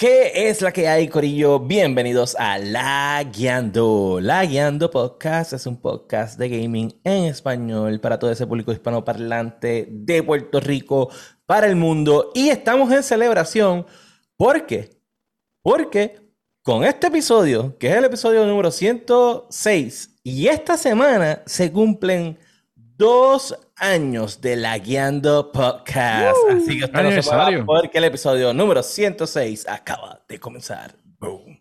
¿Qué es la que hay, Corillo? Bienvenidos a La Guiando. La Guiando Podcast es un podcast de gaming en español para todo ese público hispanoparlante de Puerto Rico, para el mundo. Y estamos en celebración. ¿Por qué? Porque con este episodio, que es el episodio número 106, y esta semana se cumplen dos años de la Guiando Podcast. Así que usted no se porque el episodio número 106 acaba de comenzar. Boom.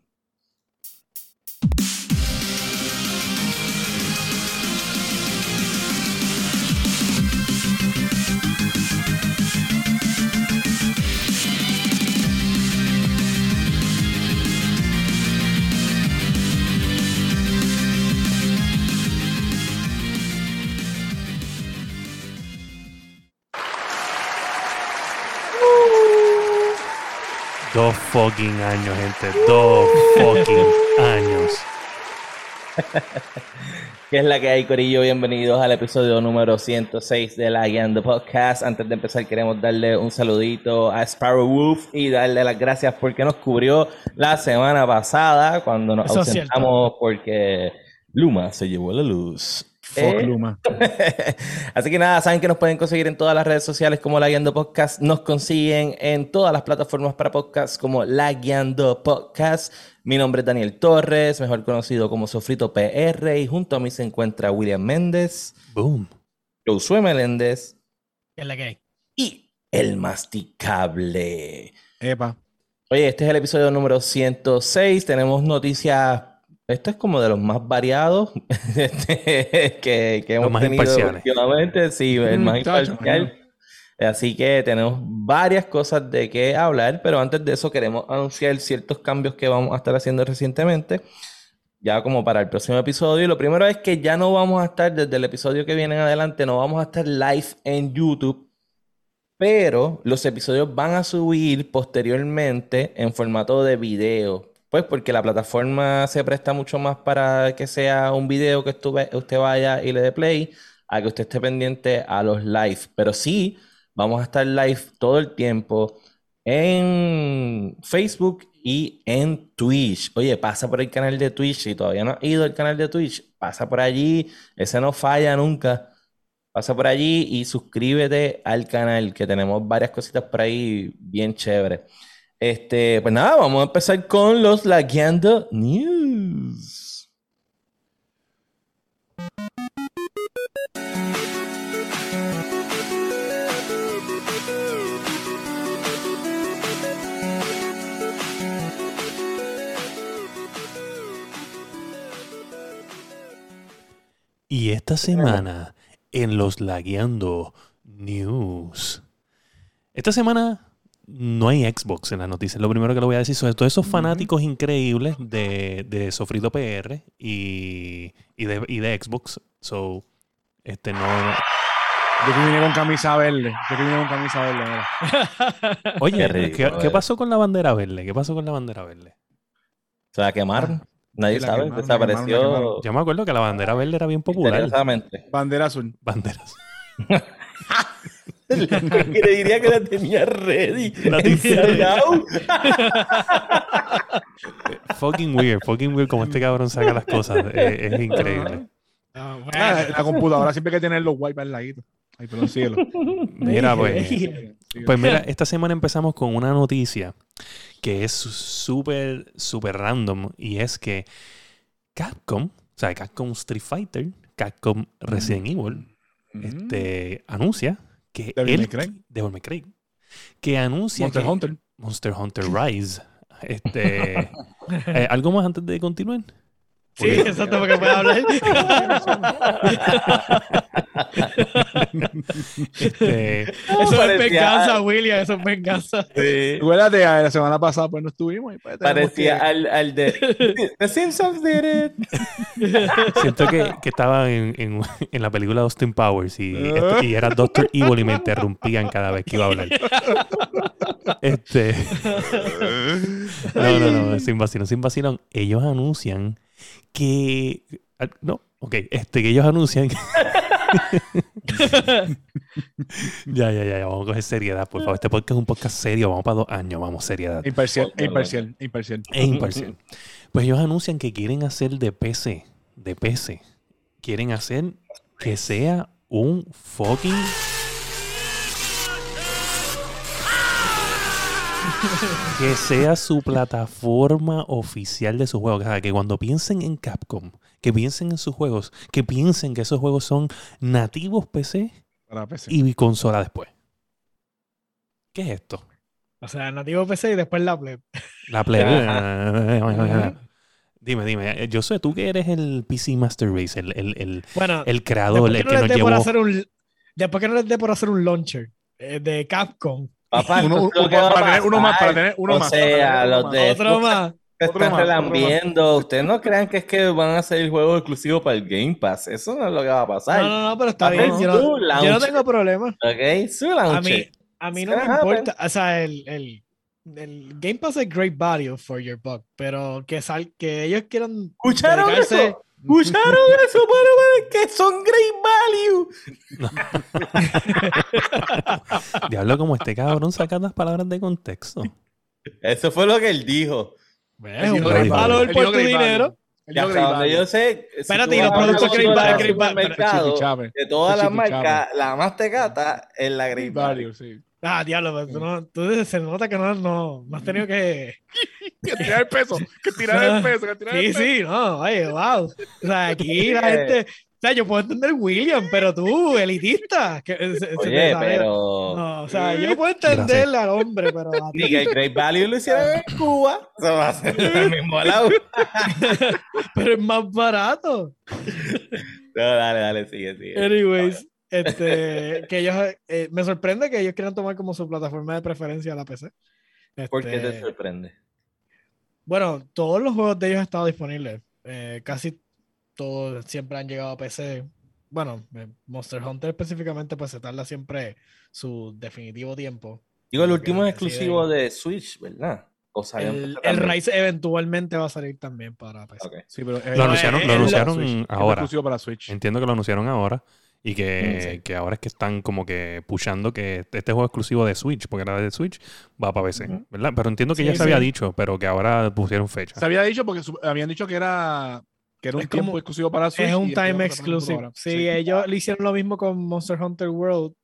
Dos fucking años, gente. Dos fucking años. ¿Qué es la que hay, Corillo? Bienvenidos al episodio número 106 de la Guiando Podcast. Antes de empezar, queremos darle un saludito a Sparrow Wolf y darle las gracias porque nos cubrió la semana pasada cuando nos ausentamos porque Luma se llevó la luz. Eh, Luma. Así que nada, saben que nos pueden conseguir en todas las redes sociales como La Guiando Podcast. Nos consiguen en todas las plataformas para podcast como La Guiando Podcast. Mi nombre es Daniel Torres, mejor conocido como Sofrito PR. Y junto a mí se encuentra William Méndez. Boom. Josué Meléndez. ¿Qué es la que hay? Y el masticable. Epa. Oye, este es el episodio número 106. Tenemos noticias esto es como de los más variados este, que, que hemos tenido últimamente. Sí, el más imparcial. Así que tenemos varias cosas de qué hablar, pero antes de eso queremos anunciar ciertos cambios que vamos a estar haciendo recientemente, ya como para el próximo episodio. Y lo primero es que ya no vamos a estar, desde el episodio que viene en adelante, no vamos a estar live en YouTube, pero los episodios van a subir posteriormente en formato de video. Pues porque la plataforma se presta mucho más para que sea un video que usted vaya y le dé play, a que usted esté pendiente a los live. Pero sí, vamos a estar live todo el tiempo en Facebook y en Twitch. Oye, pasa por el canal de Twitch. Si todavía no has ido al canal de Twitch, pasa por allí. Ese no falla nunca. Pasa por allí y suscríbete al canal, que tenemos varias cositas por ahí bien chéveres. Este, pues nada, vamos a empezar con los Lagueando News. Y esta semana en los Lagueando News. Esta semana no hay Xbox en las noticias. Lo primero que le voy a decir son todos esos fanáticos increíbles de, de Sofrito PR y, y, de, y de Xbox. So, este no. Yo que vine con camisa verde. Yo que vine con camisa verde. Oye, ¿qué, pasó con la bandera verde? ¿Qué pasó con la bandera verde? Se la quemaron. Nadie sabe, desapareció. Yo me acuerdo que la bandera verde era bien popular. Bandera azul. Bandera azul. le diría que la tenía ready. La fucking weird, fucking weird como este cabrón saca las cosas. Es, increíble. Ah, ah, la computadora siempre hay que tener los wipes al ladito. Ay, pero cielo. Mira, pues. Pues mira, esta semana empezamos con una noticia que es súper, súper random. Y es que Capcom, o sea, Capcom Street Fighter, Capcom Resident Evil, este, anuncia que Devil él, Devil May que anuncia Monster Hunter. Monster Hunter Rise. Este, eh, ¿Algo más antes de continuar? Sí, exacto, porque puede hablar. este, eso es venganza, William, eso es venganza. Sí. Acuérdate, la semana pasada pues no estuvimos. Pues, Parecía al, al, de The Simpsons did it. Siento que, que estaba en, en, en, la película Austin Powers y, este, y era Doctor Evil y me interrumpían cada vez que iba a hablar. Este. No, no, no, sin vacilón, sin vacilón. Ellos anuncian que. Ah, no, ok, este, que ellos anuncian. ya, ya, ya, vamos a coger seriedad, por favor. Este podcast es un podcast serio, vamos para dos años, vamos, seriedad. Imparcial, imparcial, imparcial. E imparcial. Pues ellos anuncian que quieren hacer de PC, de PC, quieren hacer que sea un fucking que sea su plataforma oficial de sus juegos. O sea, que cuando piensen en Capcom, que piensen en sus juegos, que piensen que esos juegos son nativos PC, y consola después. ¿Qué es esto? O sea, nativo PC y después la Play. La Play. dime, dime. Yo sé, tú que eres el PC Master Race, el, el, el, bueno, el creador, el que, nos llevó... Hacer un, después que no les dé por hacer un launcher eh, de Capcom Papá, uno, para tener uno más, para tener uno o más. sea, los de otro más. están relambiendo. Ustedes no crean que es que van a salir juegos exclusivos para el Game Pass. Eso no es lo que va a pasar. No, no, no, pero está bien. Yo no, yo no, tengo problema. Ok, su launcher. A mí, a mí no me importa. O sea, el, el, el, Game Pass es great value for your buck, pero que, sal, que ellos quieran. ¿Escucharon eso? ¿Escucharon eso, para que son great value? Diablo, como este cabrón saca las palabras de contexto. Eso fue lo que él dijo. Es un great value por tu dinero. Ya, yo sé. Espérate, y los productos Great Value, de todas las marcas, la más tecata es la Great Value. Sí. Ah, diablo, pero tú, no, tú se nota que no, no, no has tenido que... que tirar el peso, que tirar el peso, que tirar sí, el peso. Sí, sí, no, oye, wow. O sea, aquí la gente... O sea, yo puedo entender William, pero tú, elitista. Que, Oye, pero... No, o sea, yo puedo entenderle al hombre, pero... Ni que el Great Value lo hicieron en Cuba. Eso va a ser el mismo lado. pero es más barato. No, dale, dale, sigue, sigue. Anyways, este, que ellos, eh, me sorprende que ellos quieran tomar como su plataforma de preferencia la PC. ¿Por qué te este, sorprende? Bueno, todos los juegos de ellos han estado disponibles. Eh, casi todos siempre han llegado a PC. Bueno, eh, Monster Hunter específicamente, pues se tarda siempre su definitivo tiempo. Digo, el último es exclusivo de Switch, ¿verdad? O el, el Rise eventualmente va a salir también para PC. Sí, pero, lo anunciaron, lo anunciaron ahora. Para Switch. Entiendo que lo anunciaron ahora. Y que, que, ahora es que están como que pushando que este juego exclusivo de Switch, porque era de Switch, va para PC, ¿verdad? Pero entiendo que ya se había dicho, pero que ahora pusieron fecha. Se había dicho porque habían dicho que era, que era un tiempo exclusivo para Switch. Es un time exclusive. Sí, ellos le hicieron lo mismo con Monster Hunter World.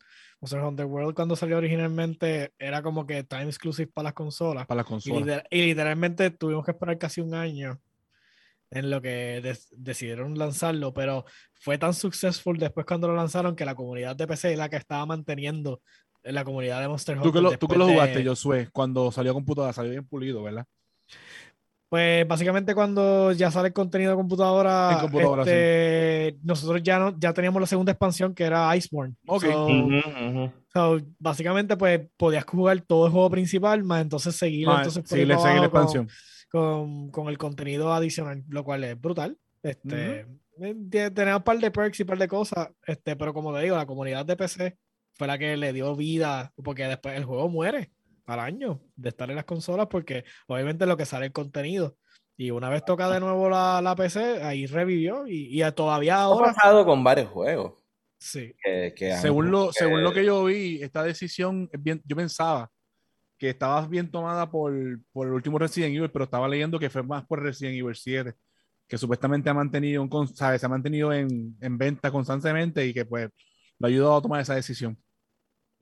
Monster Hunter World cuando salió originalmente era como que time exclusive para las consolas. Para las consolas. Y, literalmente tuvimos que esperar casi un año en lo que decidieron lanzarlo, pero fue tan successful después cuando lo lanzaron que la comunidad de PC es la que estaba manteniendo la comunidad de Monster Hunter. Tú que lo, tú que lo jugaste, Josué, cuando salió computadora, salió bien pulido, ¿verdad? Pues básicamente cuando ya sale el contenido de computadora, este, nosotros ya no, ya teníamos la segunda expansión que era Iceborne. Ok. So, básicamente pues podías jugar todo el juego principal, más entonces seguir, entonces seguir la expansión con, con, el contenido adicional, lo cual es brutal. Este, eh, Tenemos un par de perks y un par de cosas, este, pero como te digo, la comunidad de PC fue la que le dio vida, porque después el juego muere al año de estar en las consolas, porque obviamente lo que sale el contenido. Y una vez toca de nuevo la, la PC, ahí revivió y, y todavía ahora. Ha pasado con varios juegos. Sí. Que, según, lo, según lo que yo vi, esta decisión, bien, yo pensaba que estaba bien tomada por, por el último Resident Evil, pero estaba leyendo que fue más por Resident Evil 7, que supuestamente ha mantenido, un, ¿sabes? se ha mantenido en, en, venta constantemente y que pues lo ha ayudado a tomar esa decisión.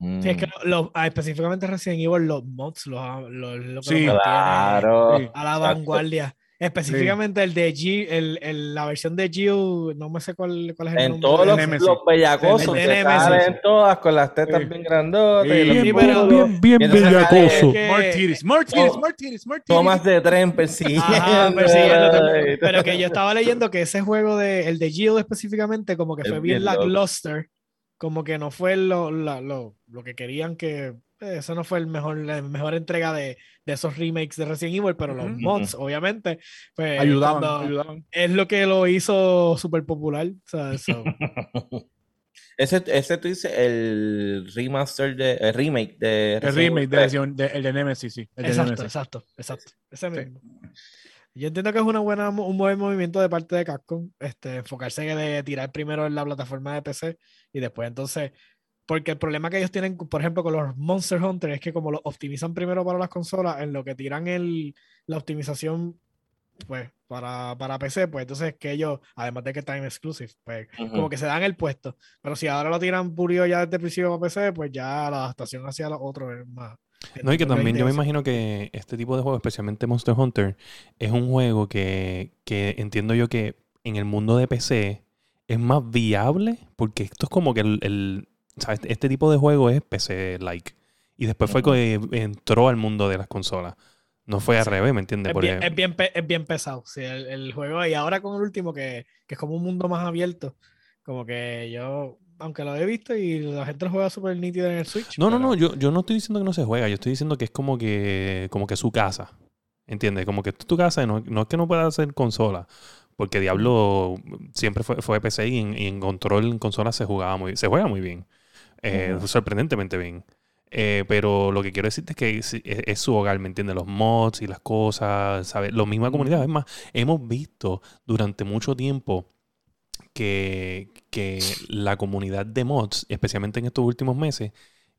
Sí, es que lo, ah, específicamente Resident Evil, los mods, los, los, sí, claro. a la vanguardia. Específicamente el de G, el, el, la versión de G, no me sé cuál, cuál es el en nombre. Todos los, los bellacosos, se salen todas con las tetas bien grandotas. y los bien, pero, bien, bien bellacoso. Martiris, Martiris, Martiris, Martiris. Tomas de tren persiguiendo. pero que yo estaba leyendo que ese juego, de, el de Gio específicamente, como que fue bien, bien lackluster. Como que no fue lo, lo, lo que querían que eso no fue el mejor, la mejor entrega de, de esos remakes de Resident Evil, pero los mods, obviamente, pues, ayudaban, Es lo que lo hizo súper popular. ese, ese tú dices el remaster de el remake de el remake de, de, el de Nemesis, sí. exacto, exacto, exacto. Ese mismo. Yo entiendo que es una buena, un buen movimiento de parte de Capcom, este, enfocarse de tirar primero en la plataforma de PC y después entonces, porque el problema que ellos tienen, por ejemplo, con los Monster Hunter es que como lo optimizan primero para las consolas, en lo que tiran el, la optimización pues para, para PC, pues entonces que ellos, además de que están exclusive, pues como que se dan el puesto. Pero si ahora lo tiran purio ya desde el principio para PC, pues ya la adaptación hacia los otros es más. No, y que también yo me imagino que este tipo de juego, especialmente Monster Hunter, es un juego que, entiendo yo que en el mundo de PC es más viable, porque esto es como que el, ¿sabes? este tipo de juego es PC-like. Y después fue que entró al mundo de las consolas. No fue al revés, ¿me entiendes? Es, bien, es, bien, pesado, sí, el, juego. Y ahora con el último, que, que es como un mundo más abierto, como que yo aunque lo he visto y la gente lo juega súper nítido en el Switch. No, no, no, yo, yo no estoy diciendo que no se juega, yo estoy diciendo que es como que, como que su casa. ¿Entiendes? Como que es tu casa y no, es que no pueda hacer consola. Porque Diablo siempre fue, fue PC y en, control en consola se jugaba muy se juega muy bien. Eh, sorprendentemente bien. Eh, pero lo que quiero decirte es que es, su hogar, ¿me entiendes? Los mods y las cosas, ¿sabes? Lo misma comunidad. Es más, hemos visto durante mucho tiempo que, la comunidad de mods, especialmente en estos últimos meses,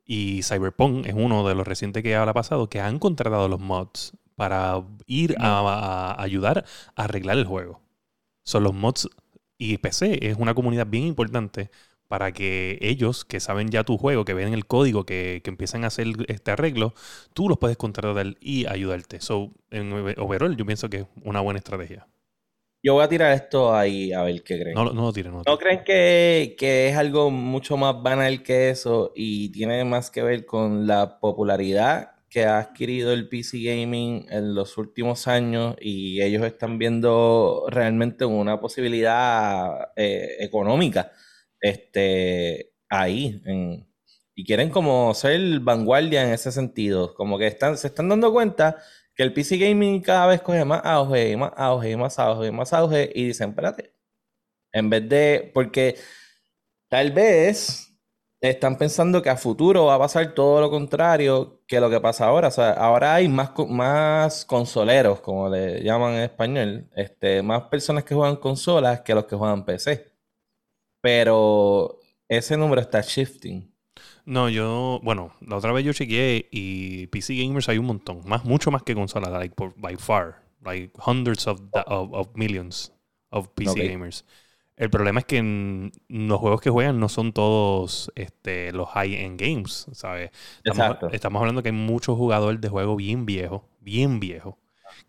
y Cyberpunk es uno de los recientes que ha pasado, que han contratado los mods para ir a, ayudar a arreglar el juego. Son los mods y PC es una comunidad bien importante para que ellos que saben ya tu juego, que ven el código, que, que empiezan a hacer este arreglo, tú los puedes contratar y ayudarte. So, en overall, yo pienso que es una buena estrategia. Yo voy a tirar esto ahí a ver qué creen. No, no lo tiren. No, ¿No creen que, es algo mucho más banal que eso y tiene más que ver con la popularidad que ha adquirido el PC Gaming en los últimos años y ellos están viendo realmente una posibilidad eh, económica este, ahí y quieren como ser vanguardia en ese sentido, como que están, se están dando cuenta que el PC Gaming cada vez coge más auge y más auge y más auge y más auge y dicen, espérate, en vez de, porque tal vez están pensando que a futuro va a pasar todo lo contrario que lo que pasa ahora. O sea, ahora hay más, más consoleros, como le llaman en español, este, más personas que juegan consolas que los que juegan PC. Pero ese número está shifting. No, yo, bueno, la otra vez yo chequeé y PC gamers hay un montón, más, mucho más que consolas, like by far, like hundreds of, of, millions of PC gamers. El problema es que en los juegos que juegan no son todos este, los high-end games, ¿sabes? Estamos, estamos, hablando que hay muchos jugadores de juego bien viejos, bien viejos,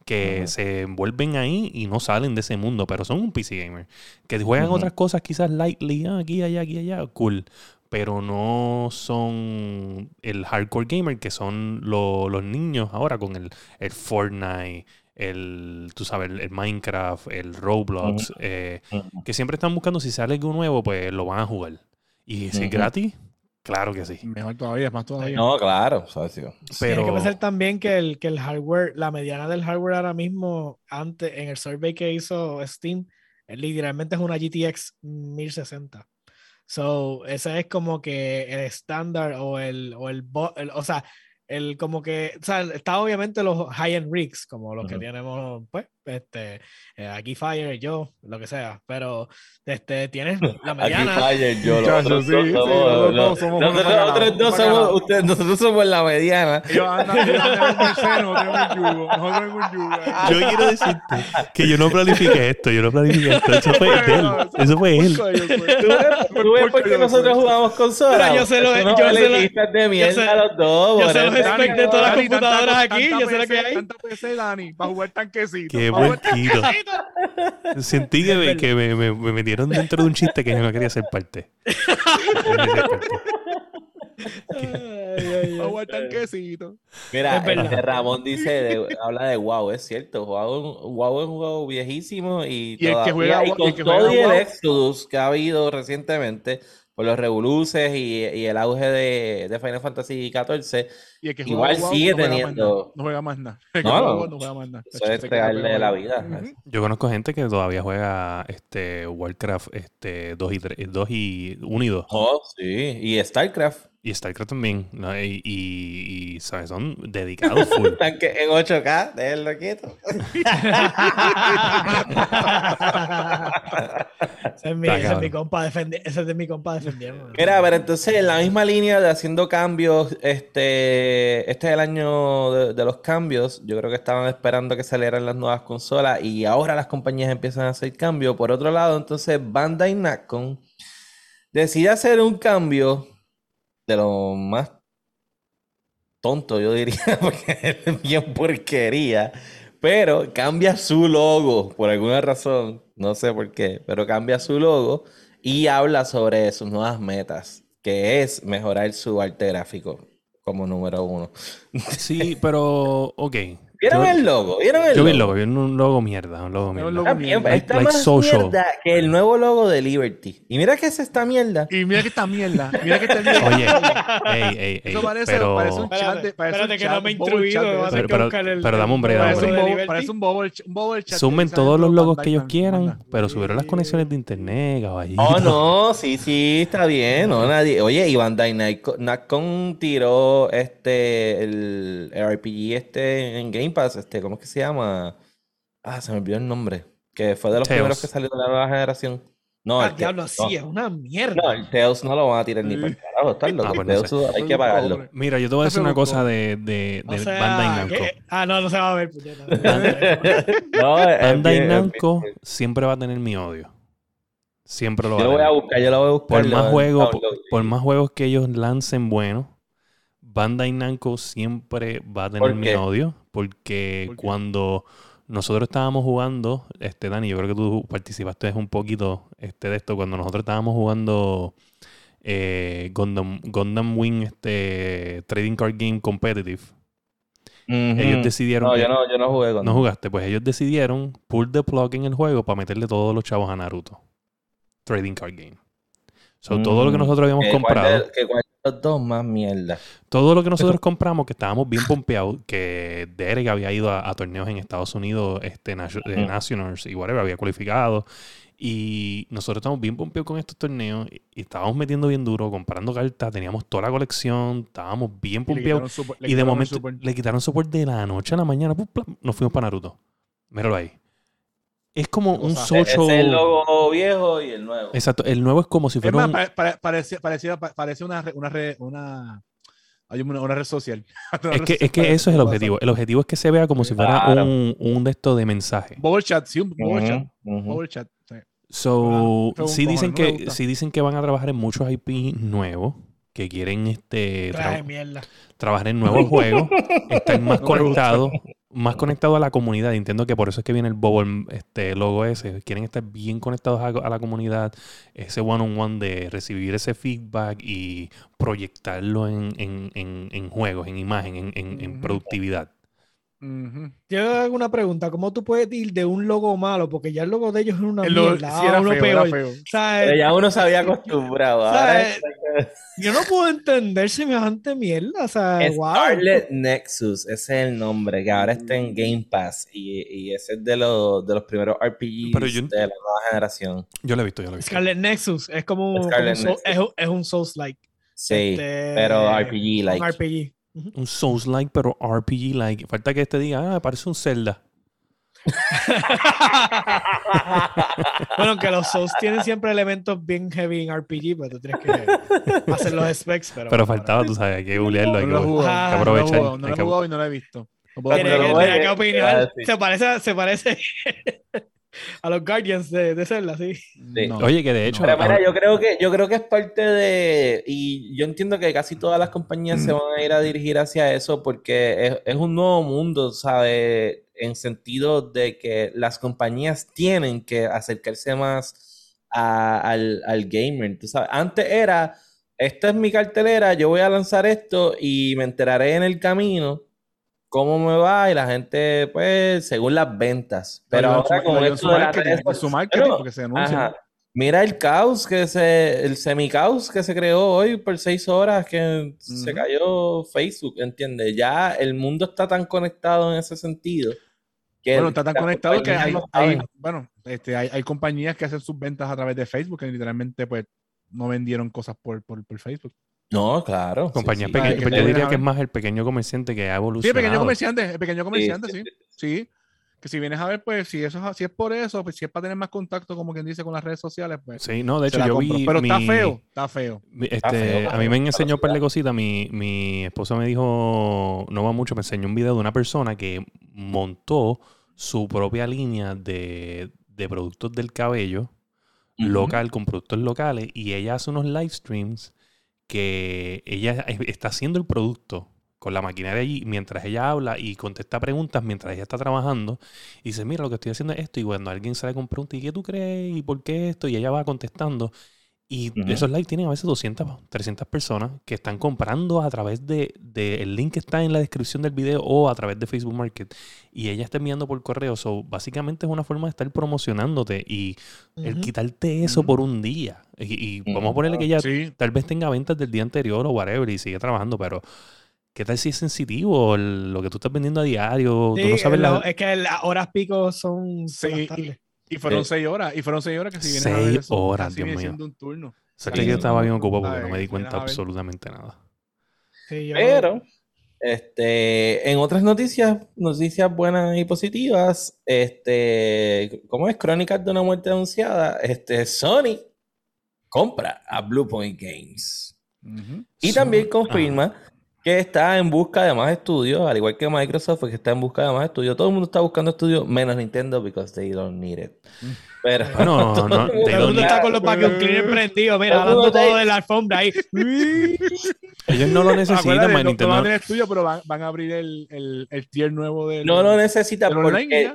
que se envuelven ahí y no salen de ese mundo, pero son un PC gamer. Que juegan otras cosas quizás lightly, ah, aquí, allá, aquí, allá, cool. Pero no son el hardcore gamer que son los niños ahora con el, el, Fortnite, el, tú sabes, el, Minecraft, el Roblox, eh, que siempre están buscando si sale algo nuevo, pues lo van a jugar. Y si es gratis, claro que sí. Mejor todavía, más todavía. No, claro, Pero hay que pensar también que el, que el hardware, la mediana del hardware ahora mismo, antes, en el survey que hizo Steam, literalmente es una GTX 1060. So, ese es como que el estándar o el, o el, o sea, el como que, o sea, está obviamente los high-end rigs, como los que tenemos, pues, este, eh, aquí Fire, yo, lo que sea, pero este, tienes la mediana. Aquí Fire, yo, los nosotros dos somos, usted, nosotros somos la mediana. Yo ando, yo Yo quiero decirte que yo no planifiqué esto, yo no planifiqué esto, eso fue él, eso fue él. Tú ves por qué nosotros jugamos con Sora. Yo se lo, yo se lo, de mierda a los dos. Yo se los de todas las computadoras aquí, yo sé lo que hay. Tanta PC, Dani, para jugar tanquecito. Sentí que, me, me, me, metieron dentro de un chiste que yo no quería ser parte. Mira, este Ramón dice, habla de WoW, es cierto. WoW, WoW es un juego viejísimo y, y el que juega, y con todo el Exodus que ha habido recientemente por los revoluces y, y el auge de, de, Final Fantasy XIV, Y el que Igual sigue no teniendo. No juega más nada. No, no juega más nada. Eso es pegarle de la vida. Yo conozco gente que todavía juega este Warcraft este 2 y 3, 2 y 1 y 2. Oh, sí. Y StarCraft. Y StarCraft también. ¿no? Y, y, y, ¿sabes? Son dedicados full. En 8K, déjenlo quieto. ese, es mi, ese es mi compa defendiendo. Ese es de mi compa defendiendo. Mira, pero entonces en la misma línea de haciendo cambios, este, este es el año de, de, los cambios. Yo creo que estaban esperando que salieran las nuevas consolas y ahora las compañías empiezan a hacer cambios. Por otro lado, entonces Bandai Namco decide hacer un cambio de lo más tonto, yo diría, porque es bien porquería. Pero cambia su logo por alguna razón, no sé por qué, pero cambia su logo y habla sobre sus nuevas metas, que es mejorar su arte gráfico como número uno. Sí, pero ok. ¿Vieron yo, el logo? ¿Vieron el yo logo? vi el logo, vi un logo mierda, un logo mierda. Está, bien, está like, más social. mierda que el nuevo logo de Liberty. Y mira que es esta mierda. Y mira que esta mierda. Mira que esta mierda. Oye, ey, ey, ey. Eso parece, pero... parece un chat. De, parece espérate un que chat, no me he instruido. Pero, pero, el. pero dame un break, Parece un bobo, parece un bobo, un bobo del chat. Sumen todos los logos que ellos quieran, pero subieron las conexiones de internet, caballito. Oh, no, sí, sí, está bien. No, nadie. Oye, y Bandai Namco tiró este, el RPG este en Game Pass, este, ¿cómo es que se llama? Ah, se me olvidó el nombre. Que fue de los Tales. primeros que salió de la nueva generación. No, Ah, el diablo, no, sí, es una mierda. No, el Tails no lo van a tirar ni para el carajo. Está loco. Ah, pues el no Tails hay que pagarlo. Mira, yo te voy a decir una cosa de, de, O de sea, Bandai Namco. que- Ah, no, no se va a ver. no, Bandai Namco siempre va a tener mi odio. Siempre lo va Yo a lo voy a buscar, yo lo voy a buscar. Por más, juegos, download. por, por más juegos que ellos lancen buenos, Bandai Namco siempre va a tener ¿Por mi odio. Porque cuando nosotros estábamos jugando, este Dani, yo creo que tú participaste un poquito este, de esto, cuando nosotros estábamos jugando eh, Gundam, Gundam Wing este, Trading Card Game Competitive. Ellos decidieron No, yo no, yo no jugué con no jugaste, pues ellos decidieron pull the plug en el juego para meterle todos los chavos a Naruto. Trading Card Game. So, todo lo que Mm, nosotros habíamos cuál comprado, de- que cuál de los dos más mierda. todo lo que nosotros compramos, que estábamos bien pompeados, que Derek había ido a, a torneos en Estados Unidos, este. Nationals y whatever, había cualificado. Y nosotros estábamos bien pompeados con estos torneos y, estábamos metiendo bien duro, comprando cartas, teníamos toda la colección, estábamos bien Y le pompeados. quitaron support- le Y de momento support. le quitaron soporte de la noche a la mañana. nos fuimos para Naruto. Míralo ahí. Es como un sea, social. es el logo viejo y el nuevo. Exacto. El nuevo es como si Es fuera más, un. pare- parece una, re- una, hay una, una red social. Una Es red que, es que eso es el objetivo. El objetivo es que se vea como si fuera Claro. un, un de estos de mensaje. Bubble chat, sí, un bubble chat. Bubble chat. sí. So, Ah, sí dicen no que sí dicen que van a trabajar en muchos IP nuevos que quieren este tra- trabajar en nuevos juegos, estar más No conectados, más conectados a la comunidad. Entiendo que por eso es que viene el Bubble, este logo ese. Quieren estar bien conectados a, a la comunidad, ese one on one de recibir ese feedback y proyectarlo en, en, en, en juegos, en imagen, en, en, en Productividad. Ujú. Yo hago una pregunta. ¿Cómo tú puedes ir de un logo malo? Porque ya el logo de ellos es una mierda. sí, era uno feo, peor. era feo. O sea, Pero ya uno se había acostumbrado. Es yo no puedo entender semejante mierda. O sea, wow. Scarlet Nexus, ese es el nombre, que ahora está en Game Pass y, y ese es de los, de los primeros RPGs Pero yo- de la nueva generación. Yo lo he visto, yo lo he visto. Scarlet Nexus es como, Scarlet como un Nexus. es, un- es un Souls-like. Sí, Este, pero RPG like. Un Souls-like, pero RPG-like. Falta que este diga, ah, parece un Zelda. bueno, que los Souls tienen siempre elementos bien heavy en RPG, pero tú tienes que hacer los specs. Pero, Pero bueno, faltaba, tú sabes, hay que googlearlo. hay No lo he que- jugado. Ah, hay que aprovechar. No lo he jugado, y no lo he visto. No puedo voy- que opinar. ah, sí. Se parece, se parece a los Guardians de, de Zelda, sí. Sí. No. Oye, que de hecho, Pero mira, ahora- yo creo que yo creo que es parte de y yo entiendo que casi todas las compañías se van a ir a dirigir hacia eso porque es, es un nuevo mundo, ¿sabes? En sentido de que las compañías tienen que acercarse más a- al, al gamer, tú sabes. Antes era, esta es mi cartelera, yo voy a lanzar esto y me enteraré en el camino cómo me va y la gente, pues, según las ventas. Pero ahora con esto su de marketing, redes en su marketing, Pero- porque se anuncia. Ajá. Mira el caos que se, el semi-caos que se creó hoy por seis horas que se cayó Facebook, ¿entiendes? Ya el mundo está tan conectado en ese sentido. Que bueno, está tan conectado que hay, bueno, este, hay, compañías que hacen sus ventas a través de Facebook que literalmente pues no vendieron cosas por, por, Facebook. No, claro. Compañías pequeñas. Yo diría que es más el pequeño comerciante que ha evolucionado. Sí, el pequeño comerciante, el pequeño comerciante, sí. sí que si vienes a ver, pues si eso si es por eso, pues si es para tener más contacto, como quien dice, con las redes sociales, pues. Sí, no, de hecho, yo vi. Pero está feo, está feo. Este, a mí me enseñó un par de cositas. Mi, mi esposa me dijo, no va mucho, me enseñó un video de una persona que montó su propia línea de, de productos del cabello local con productos locales y ella hace unos live streams que ella está haciendo el producto con la maquinaria allí mientras ella habla y contesta preguntas mientras ella está trabajando. Y dice, mira, lo que estoy haciendo es esto. Y cuando alguien sale con preguntas, ¿y qué tú crees? ¿Y por qué esto? Y ella va contestando. Y esos lives tienen a veces 200, 300 personas que están comprando a través del de, el link que está en la descripción del video o a través de Facebook Market. Y ella está enviando por correo. So, básicamente es una forma de estar promocionándote y el quitarte eso por un día. Y, vamos a ponerle que ella tal vez tenga ventas del día anterior o whatever y sigue trabajando, pero ¿Qué tal si es sensitivo lo que tú estás vendiendo a diario? tú no sabes Es que las horas pico son sí, y, fueron seis horas. Y fueron seis horas que si vienes seis a ver eso, horas, Dios mío. un turno. O sea, que yo estaba bien ocupado porque no me di cuenta absolutamente nada. Pero, este, en otras noticias, noticias buenas y positivas, este, ¿cómo es? Crónicas de una muerte anunciada, este, Sony compra a Bluepoint Games. Y también confirma que está en busca de más estudios, al igual que Microsoft, que está en busca de más estudios. Todo el mundo está buscando estudios, menos Nintendo, because they don't need it. Pero no, no, no. Todo el mundo está con los vacuum cleaner prendidos, mira, hablando todo de la alfombra ahí. Ellos no lo necesitan, más Nintendo. No van a estudio, pero van, van, a abrir el, el, el, tier nuevo de. No lo necesitan porque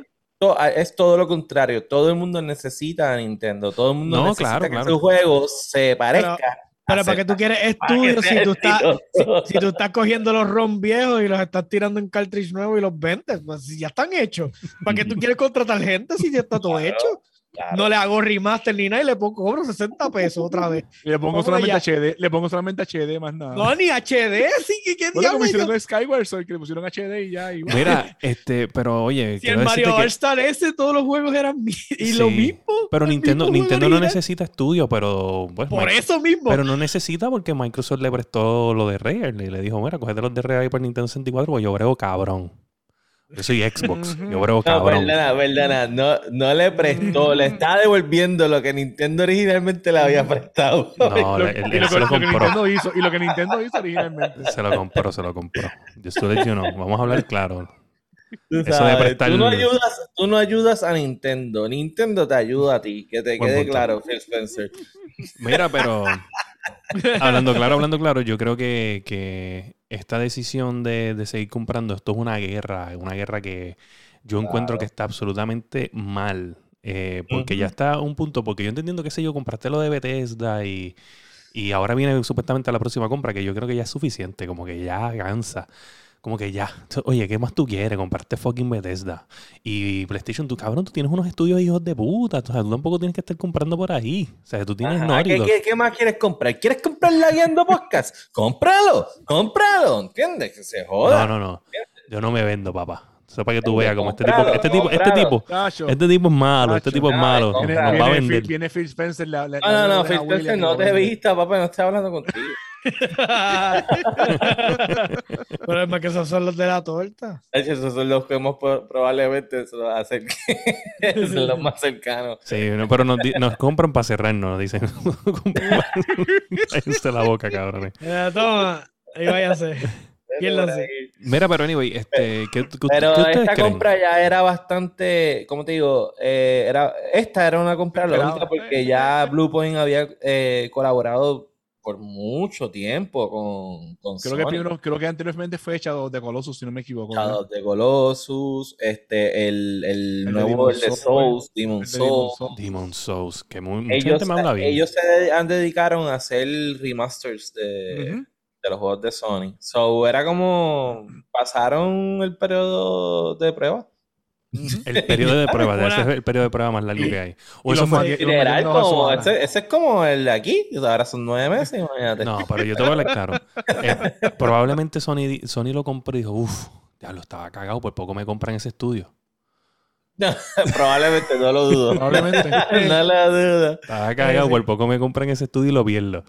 es todo lo contrario. Todo el mundo necesita a Nintendo. Todo el mundo necesita que su juego se parezca. Pero ¿para qué tú quieres estudios si tú, estás, si, tú estás cogiendo los ROM viejos y los estás tirando en cartridge nuevo y los vendes? Pues si ya están hechos. ¿Para qué tú quieres contratar gente si ya está todo hecho? No le hago remaster ni nada y le pongo cobro 60 pesos otra vez. le pongo solamente HD, le pongo solamente HD más nada. No, ni HD, sí, que qué bueno, como hicieron Skyward Sword, que le pusieron HD y ya. Mira, este, pero oye, si el Mario All Star ese, todos los juegos eran y lo mismo. Pero Nintendo, Nintendo no necesita estudio, pero pues, por eso mismo. Pero no necesita porque Microsoft le prestó lo de Rare y le dijo, mira, cogete los de Rare ahí por Nintendo 64, pues yo creo cabrón. Yo soy Xbox. Yo creo cabrón. No, perdona, No, no le prestó, le está devolviendo lo que Nintendo originalmente le había prestado. No, lo, él, él, se lo compró. Hizo, y lo que Nintendo hizo originalmente. Se lo compró, se lo compró. Yo estoy you know, vamos a hablar claro. Tú, sabes, tú, no ayudas, tú no ayudas a Nintendo. Nintendo te ayuda a ti. Que te quede claro, Phil Spencer. Mira, pero hablando claro, hablando claro, yo creo que, que esta decisión de, de, seguir comprando, esto es una guerra, una guerra que yo encuentro que está absolutamente mal. Eh, porque ya está un punto, porque yo entendiendo que sé yo, compraste lo de Bethesda y, y ahora viene supuestamente la próxima compra, que yo creo que ya es suficiente, como que ya cansa como que ya, oye, ¿qué más tú quieres? Comprarte fucking Bethesda. Y PlayStation, tú cabrón, tú tienes unos estudios hijos de puta. O sea, tú tampoco tienes que estar comprando por ahí. O sea, tú tienes Ajá, ¿qué, ¿qué, más quieres comprar? ¿Quieres comprar la guiando podcast? cómpralo, cómpralo, ¿entiendes? Que se joda. No, no, no. Yo no me vendo, papá. Para que tú veas como este tipo, este tipo, este tipo, este tipo es malo, este tipo es malo. Viene, nos va a vender. Viene Phil Spencer. no, no, no, Phil Spencer no te vista, papá, no estoy hablando contigo. Pero es más que esos son los de la torta. Esos son los que hemos probablemente son los más cercanos. Sí, pero nos, nos compran para cerrarnos, dicen. Cállense la boca, cabrones. toma, ahí váyase. Mira, pero anyway, este, ¿qué, pero esta compra ya era bastante, como te digo, eh, era, esta era una compra lógica porque ya Bluepoint había eh, colaborado por mucho tiempo con, con creo que primero, creo que anteriormente fue echado de Colossus si no me equivoco Shadow de Colossus este el, el, nuevo de, Souls Demon Souls. Demon Souls que muy, mucha ellos, gente me habla bien ellos se han dedicaron a hacer remasters de, de los juegos de Sony so era como pasaron el periodo de prueba El periodo de prueba, ese es el periodo de prueba más largo que hay. O eso fue como, ese, es como el de aquí, ahora son nueve meses, imagínate. No, pero yo te voy a hablar claro. Eh, probablemente Sony, Sony lo compró y dijo, uff, ya lo estaba cagado, por poco me compran ese estudio. probablemente, no lo dudo. Probablemente. no lo dudo. Estaba cagado, por poco me compran ese estudio y lo pierdo.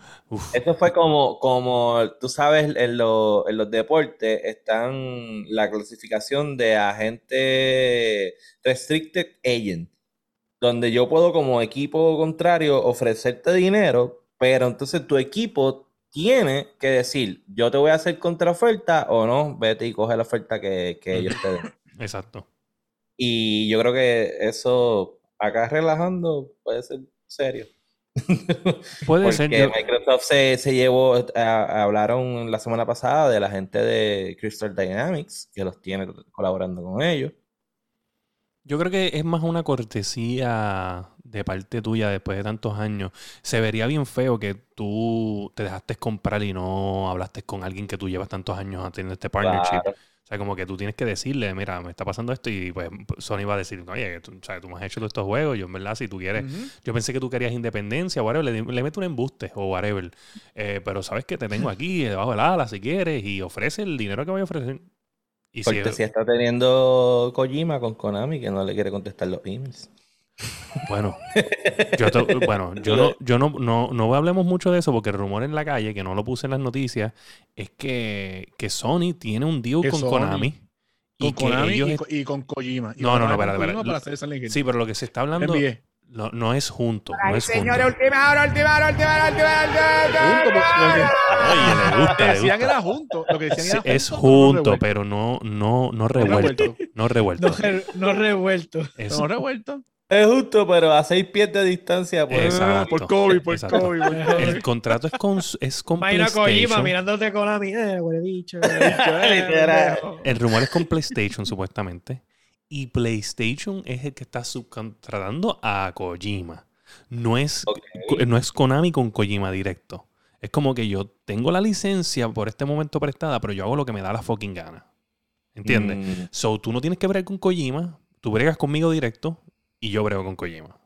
Eso fue como, como tú sabes, en, los deportes están la clasificación de agente restricted agent, donde yo puedo como equipo contrario ofrecerte dinero, pero entonces tu equipo tiene que decir, yo te voy a hacer contraoferta o no, vete y coge la oferta que, que ellos te den. Exacto. Y yo creo que eso, acá relajando, puede ser serio. Puede ser. Microsoft se, se llevó, hablaron la semana pasada de la gente de Crystal Dynamics, que los tiene colaborando con ellos. Yo creo que es más una cortesía de parte tuya después de tantos años. Se vería bien feo que tú te dejaste comprar y no hablaste con alguien que tú llevas tantos años a tener este partnership. O sea, como que tú tienes que decirle, mira, me está pasando esto y pues Sony va a decir, oye, tú, o tú me has hecho todos estos juegos, yo en verdad, si tú quieres, yo pensé que tú querías independencia, whatever, le, le meto un embuste o whatever, eh, pero sabes que te tengo aquí debajo del ala si quieres y ofrece el dinero que voy a ofrecer. Y Porque si, está teniendo Kojima con Konami que no le quiere contestar los emails. Bueno, yo, bueno, yo no, yo no, no, no hablemos mucho de eso porque el rumor en la calle, que no lo puse en las noticias, es que, que Sony tiene un deal con Konami. Con y Konami y, con Kojima. no, no, no, espera, Sí, pero lo que se está hablando no, no es junto. no es señores, última hora, última hora, última hora, última hora. Oye, le gusta. Lo que decían era junto. Lo que decían era es junto, pero no, no, no revuelto. No revuelto. No revuelto. No revuelto. Es justo, pero a seis pies de distancia. Pues. por COVID, por COVID, El contrato es con, es con PlayStation. Kojima mirándote con la mía, güey, bicho. el rumor es con PlayStation, supuestamente. Y PlayStation es el que está subcontratando a Kojima. No es, no es Konami con Kojima directo. Es como que yo tengo la licencia por este momento prestada, pero yo hago lo que me da la fucking gana. ¿Entiendes? Mm. So, tú no tienes que bregar con Kojima, tú bregas conmigo directo y yo brego con Kojima.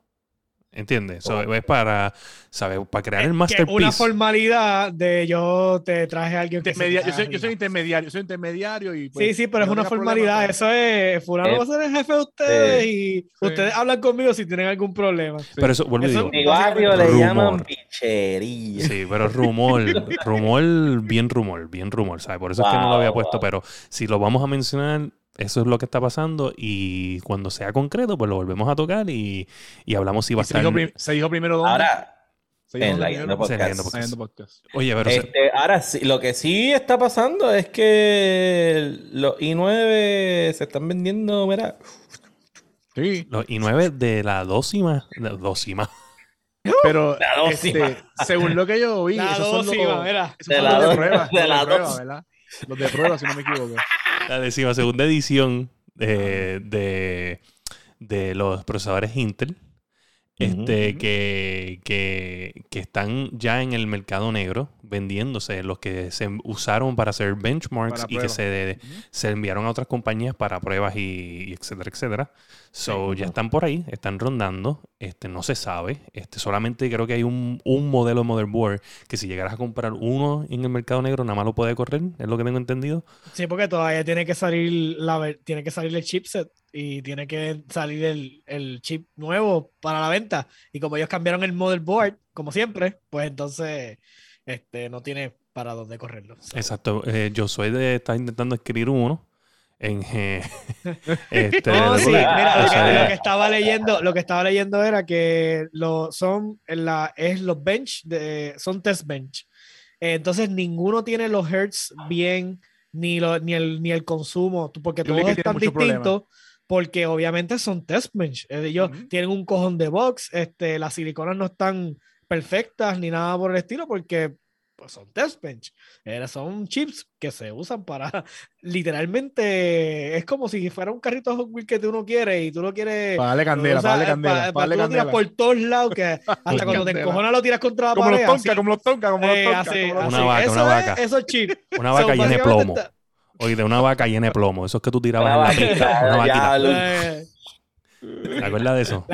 ¿Entiendes? Eso es para, ¿sabes? Para crear el masterpiece. Una formalidad de yo te traje a alguien que yo, soy, yo soy intermediario, soy intermediario y... Pues, sí, sí, pero es una formalidad. Eso es, fulano va a ser el jefe de ustedes y ustedes hablan conmigo si tienen algún problema. Pero eso, vuelvo eso, Mi barrio le llaman bichería. Sí, pero rumor, rumor, bien rumor, bien rumor, ¿sabes? Por eso es que no lo había puesto, pero si lo vamos a mencionar eso es lo que está pasando y cuando sea concreto, pues lo volvemos a tocar y, y hablamos si va a estar... se dijo primero dónde. Ahora, en la podcast. Oye, pero... Este, ahora, sí, lo que sí está pasando es que los i9 se están vendiendo, mira... Sí. Los i9 de la dócima... La dócima. Pero este, según lo que yo vi, la esos dócima, son los, mira. de la, de prueba, de la, prueba, ¿verdad? Los de prueba, si no me equivoco. La decima segunda edición de, de, los procesadores Intel. Este, que, que, que, están ya en el mercado negro vendiéndose, los que se usaron para hacer benchmarks y que se, se, enviaron a otras compañías para pruebas y, etcétera, etcétera. So, ya están por ahí, están rondando, este, no se sabe, este, solamente creo que hay un, un modelo motherboard que si llegaras a comprar uno en el mercado negro, nada más lo puede correr, es lo que tengo entendido. Sí, porque todavía tiene que salir la tiene que salir el chipset y tiene que salir el, el chip nuevo para la venta. Y como ellos cambiaron el motherboard, como siempre, pues entonces este, no tiene para dónde correrlo. Exacto. Eh, yo soy de estar intentando escribir uno en este, no, sí, mira, lo, que, estaba leyendo, lo que estaba leyendo era que lo, son la, es los bench de, son test bench. entonces ninguno tiene los hertz bien, ni, lo, ni, el, ni el consumo, porque todos están distintos. Porque obviamente son test bench. Ellos tienen un cojón de box, este, las siliconas no están perfectas ni nada por el estilo, porque pues son test bench. son chips que se usan para literalmente es como si fuera un carrito Hot Wheels que tú no quieres y tú lo quieres. Para darle candela, para darle candela. Para, tú lo tiras por todos lados que hasta cuando te encojonas lo tiras contra la como pared. Los tonka, como los tonka, como los eh, tonka, así, Una vaca, eso una vaca. esos chips. Una vaca llena de plomo. Oye, de una vaca llena de plomo. Esos que tú tirabas en la pista. Una vaquita. ¿Te acuerdas de eso?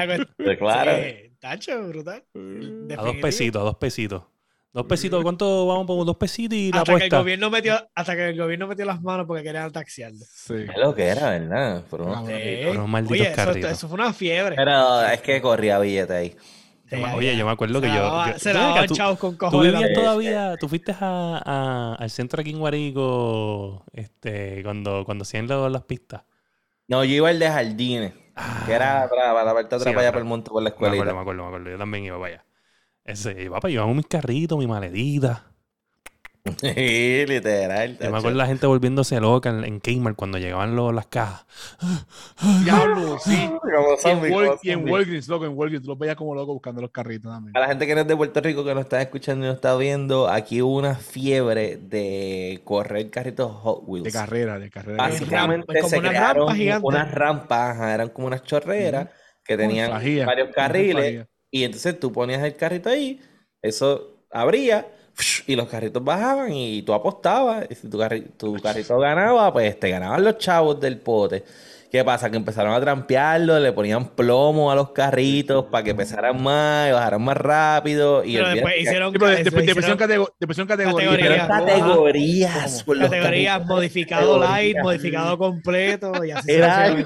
Claro. tacho, brutal. A dos pesitos, a dos pesitos. Dos pesitos, ¿cuánto vamos por dos pesitos y la hasta Que el gobierno metió, hasta que el gobierno metió las manos porque querían taxiarlo. Sí. Es lo que era, ¿verdad? Fueron, unos malditos Oye, eso, fue una fiebre. Pero es que corría billete ahí. Oye, yo me acuerdo que yo, Se la daban chavos con cojones. ¿Tú vivías todavía? ¿Tú fuiste a, al centro aquí en Guarico este, cuando, cuando hacían las pistas? No, yo iba al de Jardines. que era ah. para, la parte otra para allá por el monte por la escuela. Me acuerdo, me acuerdo, me acuerdo. Yo también iba para allá. Ese, papá, llevamos mis carritos, mi maledita. Sí, literal. Yo me acuerdo la gente volviéndose loca en, en Kmart cuando llegaban las cajas. Diablo, sí. y en, Walgreens, loco, en Walgreens, los veías como loco buscando los carritos también. A la gente que no es de Puerto Rico, que nos está escuchando y nos está viendo, aquí hubo una fiebre de correr carritos Hot Wheels. De carrera, de carrera. Básicamente se crearon unas rampas, eran como unas chorreras que tenían varios carriles. Y entonces tú ponías el carrito ahí, eso abría y los carritos bajaban y tú apostabas. Y si tu, tu carrito ganaba, pues te ganaban los chavos del pote. ¿Qué pasa? Que empezaron a trampearlo, le ponían plomo a los carritos para que pesaran más y bajaran más rápido. Y Pero después hicieron, depresión categorías. Categorías. Categorías, modificado light, modificado completo y así Era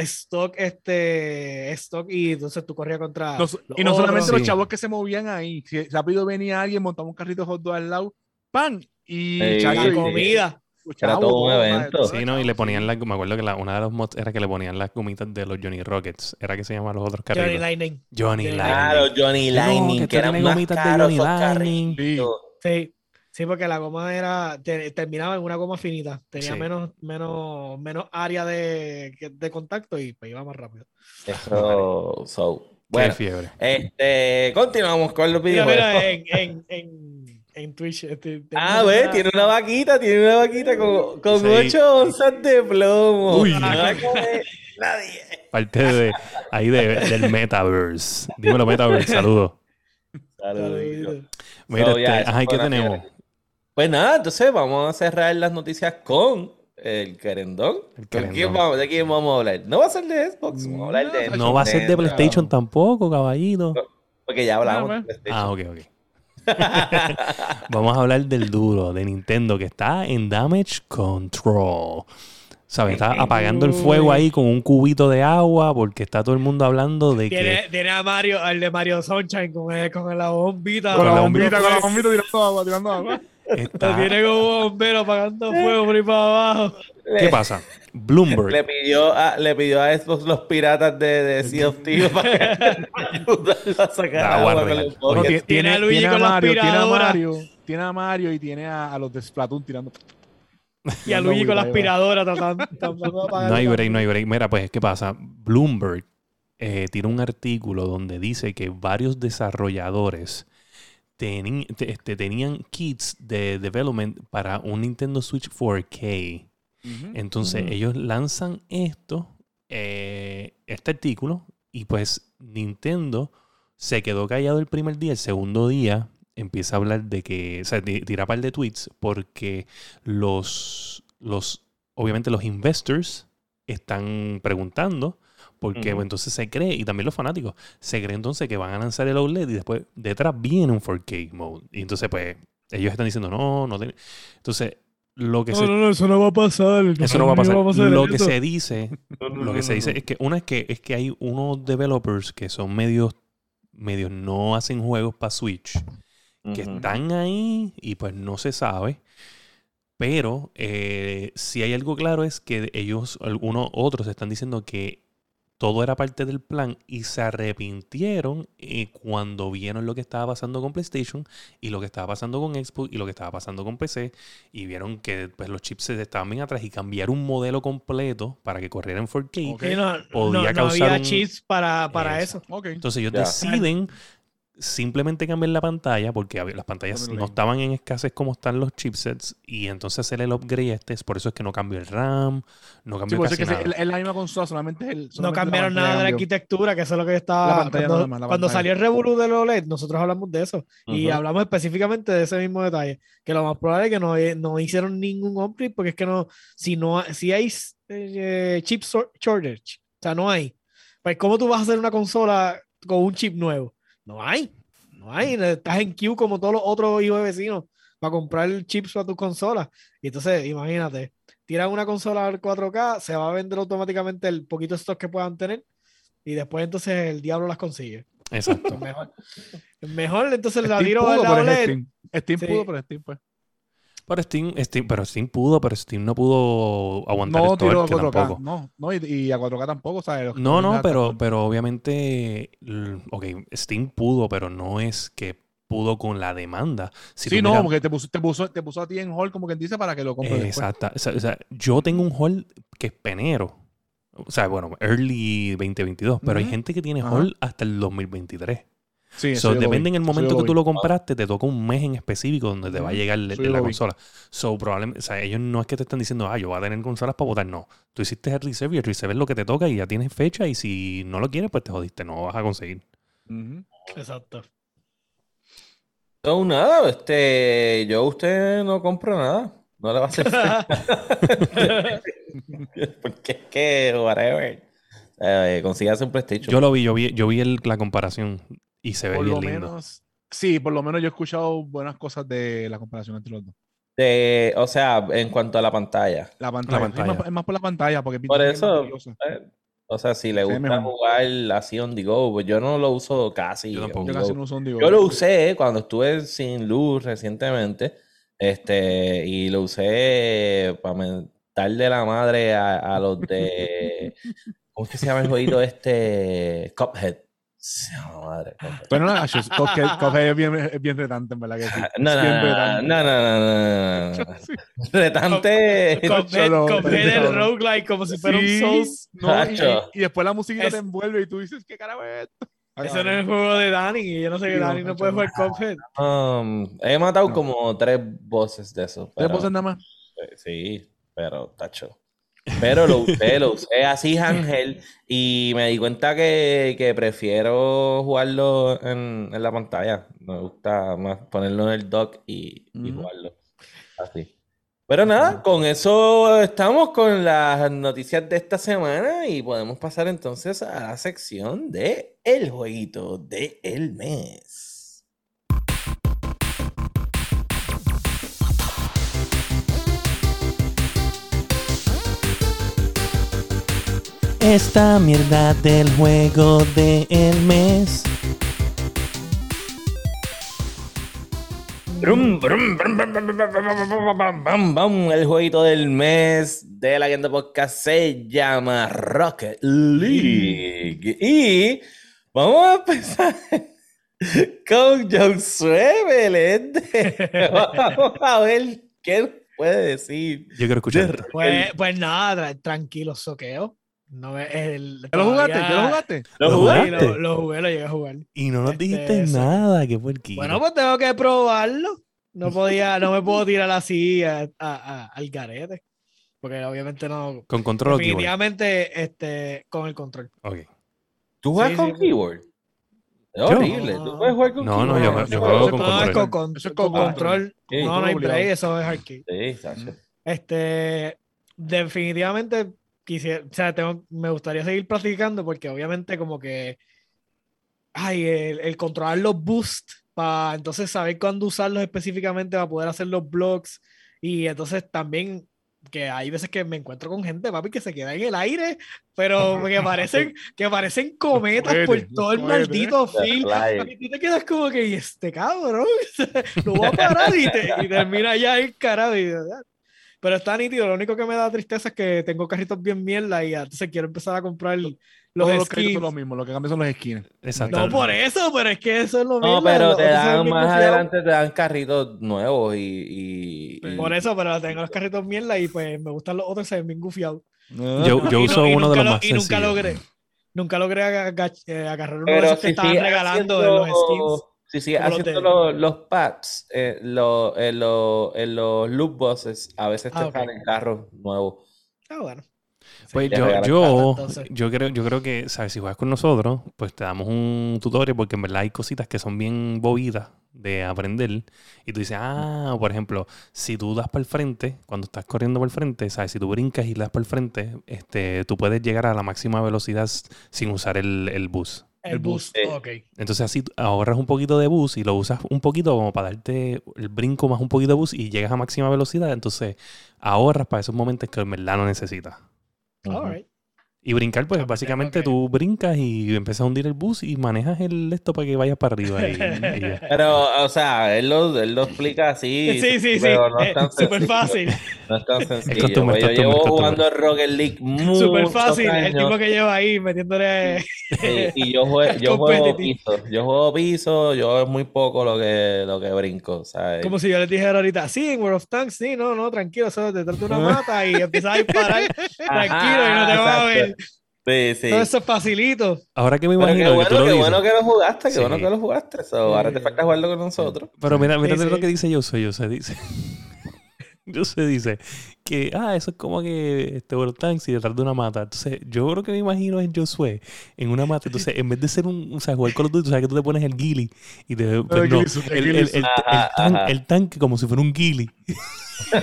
stock, este, stock y entonces tú corrías contra. y no solamente los chavos que se movían ahí. Si rápido venía alguien, montaba un carrito hot dog al lado, ¡pan! Y, comida. Era todo un evento. Sí, ¿no? Y le ponían la, me acuerdo que la, una de los mods era que le ponían las gomitas de los Johnny Rockets. Era que se llamaban los otros carritos. Johnny Lightning. Johnny Lightning. Claro, Johnny Lightning, que, eran gomitas de Johnny Lightning. Sí. sí. porque la goma era, terminaba en una goma finita. Tenía menos, menos, menos área de, de contacto y pues iba más rápido. Eso, so, bueno, Qué fiebre. Este, continuamos con los videos. Mira, en, en, en en Twitch. Este, ah, ve, tiene una vaquita, tiene una vaquita con, con 8 onzas de plomo. Uy, nadie. Parte de ahí de, del Metaverse. Dímelo, Metaverse, saludos. Saludos. Mira, este, ajá, ¿qué tenemos? Pues nada, entonces vamos a cerrar las noticias con el querendón. ¿De quién vamos a hablar? No va a ser de Xbox, vamos a hablar de. No va a ser de PlayStation tampoco, caballito. porque ya hablamos de PlayStation. Ah, ok, ok. Vamos a hablar del duro de Nintendo que está en Damage Control. ¿Sabes? Está apagando el fuego ahí con un cubito de agua porque está todo el mundo hablando de que... Tiene a Mario, al de Mario Sunshine con, con la bombita. Con la bombita, con la bombita tirando agua, tirando agua. Tiene como un bombero apagando fuego por ahí para abajo. ¿Qué pasa? Bloomberg. Le pidió a, le pidió a estos los piratas de, de Sea of Thieves para ayudarlo a sacar agua con tiene, tiene, a Luigi con la Mario, tiene a Mario, tiene a Mario y tiene a, a los de Splatoon tirando. Y a Luigi con la aspiradora tratando, tratando de No hay break, no hay break. Mira, pues, ¿qué pasa? Bloomberg eh, tiene un artículo donde dice que varios desarrolladores este, tenían kits de development para un Nintendo Switch 4K. Entonces ellos lanzan esto, eh, este artículo, y pues Nintendo se quedó callado el primer día, el segundo día empieza a hablar de que, o sea, tira par de tweets porque los, los, obviamente los investors están preguntando porque entonces se cree, y también los fanáticos, se cree entonces que van a lanzar el OLED y después detrás viene un 4K mode. Y entonces, pues, ellos están diciendo, no, no. Entonces, lo que no, se... no, no, eso no va a pasar. Eso no va a pasar. lo que se dice, lo que se dice es que una es que es que hay unos developers que son medios, medios no hacen juegos para Switch, que están ahí y pues no se sabe. Pero eh, si hay algo claro es que ellos, algunos otros están diciendo que todo era parte del plan y se arrepintieron eh, cuando vieron lo que estaba pasando con PlayStation y lo que estaba pasando con Xbox y lo que estaba pasando con PC y vieron que pues, los chips estaban bien atrás y cambiar un modelo completo para que corriera en 4K no, podía causar había chips para, para eso. Entonces ellos deciden simplemente cambiar la pantalla porque las pantallas no estaban en escasez como están los chipsets y entonces hacer el upgrade este es por eso es que no cambió el RAM no cambió sí, casi es que Es la misma consola solamente, el, no cambiaron nada de la arquitectura que eso es lo que estaba cuando, salió el Revolu del OLED nosotros hablamos de eso y hablamos específicamente de ese mismo detalle que lo más probable es que no, eh, no hicieron ningún upgrade porque es que no si no si hay eh, chip shortage o sea no hay pues cómo tú vas a hacer una consola con un chip nuevo no hay. No hay. Estás en queue como todos los otros hijos de vecinos para comprar chips para tus consolas. Y entonces, imagínate, tiran una consola al 4K, se va a vender automáticamente el poquito stock que puedan tener y después entonces el diablo las consigue. Exacto. Mejor, mejor entonces la tiro a la OLED. Steam, Steam pudo, pero Steam pues. Pero Steam, Steam, pero Steam pudo, pero Steam no pudo aguantar no, esto a 4K, tampoco. No, no y, a 4K tampoco, ¿sabes? No, no, pero, pero obviamente, ok, Steam pudo, pero no es que pudo con la demanda. sí, no, porque te puso, te, puso, te puso a ti en hall como quien dice para que lo compres. Exacto. O sea, yo tengo un hall que es penero. O sea, bueno, early 2022, pero hay gente que tiene hall hasta el 2023. Sí, depende en el momento que tú lo compraste, te toca un mes en específico donde te va a llegar la consola. So, probablemente, o sea, ellos no es que te están diciendo, ah, yo voy a tener consolas para votar. No. Tú hiciste el reserve y el reserve es lo que te toca y ya tienes fecha. Y si no lo quieres, pues te jodiste, no vas a conseguir. Exacto. No, nada, este, yo a usted no compro nada. No le va a hacer Porque es que, whatever. Eh, un PlayStation. Yo lo vi, yo vi, yo vi el, la comparación y se ve por bien lo lindo. Menos, sí, por lo menos yo he escuchado buenas cosas de la comparación entre los dos. De, o sea, en cuanto a la pantalla. La pantalla. Es, más, por la pantalla, porque por eso, eh, o sea, si le gusta jugar así on the go, pues yo no lo uso casi. Yo tampoco. Yo, casi no uso on the go. yo lo usé cuando estuve sin luz recientemente, este, y lo usé para darle la madre a, a los de, ¿cómo es que se llama el jueguito este? Cuphead. No, madre. Pero no, Cuphead es bien, es bien retante, en verdad que sí. No, no, no, no, no, no, Retante. Cuphead es roguelike, como si fuera un Souls. No, y, después la música te envuelve y tú dices, ¿qué carajo es esto? Ese no es el juego de Dani, y yo no sé que Dani no, puede jugar Cuphead. Um, he matado como tres voces de eso. ¿Tres voces nada más? Sí, pero tacho. Pero lo usé, lo usé así, Ángel, y me di cuenta que, prefiero jugarlo en, la pantalla. Me gusta más ponerlo en el dock y, jugarlo así. Pero nada, con eso estamos con las noticias de esta semana y podemos pasar entonces a la sección de el jueguito del el mes. Esta mierda del juego del mes. El jueguito del mes de la Agenda Podcast se llama Rocket League. Y vamos a empezar con Josué Belende. Vamos a ver qué puede decir. Yo quiero escuchar. Pues, pues nada, tranquilo, soqueo. No, el, lo jugaste? ¿Ya lo jugaste? ¿Lo, jugaste? Lo, lo, jugué, lo llegué a jugar. Y no nos este, dijiste nada, qué puerquito. Bueno, pues tengo que probarlo. No podía, no me puedo tirar así a, a, al garete. Porque obviamente no. ¿Con control Definitivamente, este, con el control. Ok. ¿Tú juegas con keyboard? Es horrible. ¿Tú puedes jugar con no, keyboard? No, yo, yo juego con control. Con, con, eso es con control. no, no hay play, eso es arcade. Sí, exacto. Este, definitivamente quisiera, o sea, tengo, me gustaría seguir practicando porque obviamente como que, ay, el, controlar los boosts para entonces saber cuándo usarlos específicamente para poder hacer los blogs y entonces también que hay veces que me encuentro con gente, papi, que se queda en el aire, pero que parecen, que parecen cometas por todo el maldito film. Y tú te quedas como que, este cabrón, lo va a parar y, te, y termina ya el carajo. Y, pero está nítido. Lo único que me da tristeza es que tengo carritos bien mierda y entonces quiero empezar a comprar los Todos skins. Los lo mismo, lo que cambian son los skins. Exacto. No por eso, pero es que eso es lo mismo. No, pero te dan más adelante te dan carritos nuevos y, Por eso, pero tengo los carritos mierda y pues me gustan los otros, se ven bien gufiados. Yo, yo uso uno de los más Y nunca logré. Nunca logré eh, agarrar uno de esos que estaban regalando de los skins Sí, sí, haciendo los, pads, eh, en los loop buses, a veces te ah, salen carros nuevos. Ah, bueno. Pues yo, yo, yo, creo, yo creo que, ¿sabes? Si juegas con nosotros, pues te damos un tutorial porque en verdad hay cositas que son bien bobidas de aprender. Y tú dices, ah, por ejemplo, si tú das para el frente, cuando estás corriendo por el frente, ¿sabes? Si tú brincas y das para el frente, este, tú puedes llegar a la máxima velocidad sin usar el, el bus. El boost, ok. Entonces así ahorras un poquito de bus y lo usas un poquito como para darte el brinco más un poquito de bus y llegas a máxima velocidad. Entonces ahorras para esos momentos que en verdad no necesitas. Y brincar, pues básicamente tú brincas y empiezas a hundir el bus y manejas el esto para que vayas para arriba. pero, o sea, él lo, él lo explica así. Sí, sí, sí. No es tan súper fácil. No es tan sencillo. Pues yo llevo jugando Rocket League muy Súper fácil. El tipo que lleva ahí metiéndole. y yo, juego, yo juego piso. Yo juego piso. Yo es muy poco lo que, lo que brinco. ¿sabes? Como si yo les dijera ahorita, sí, en World of Tanks, sí, no, no, tranquilo, solo te trata una mata y empiezas a disparar tranquilo y no te va a ver. Sí, sí. Todo eso es facilito. Ahora que me imagino qué bueno, que, qué bueno que lo jugaste, qué bueno que lo jugaste. Ahora te falta jugarlo con nosotros. Pero mira, mira lo que dice yo soy, yo sé, dice. yo sé, dice que, ah, eso es como que este World Tanks y detrás de una mata. Entonces, yo creo que me imagino en Josué en una mata. Entonces, en vez de ser un, o sea, jugar con los dos, tú sabes que tú te pones el ghillie y te. Pues, no, el, el, el, el, tanque como si fuera un ghillie.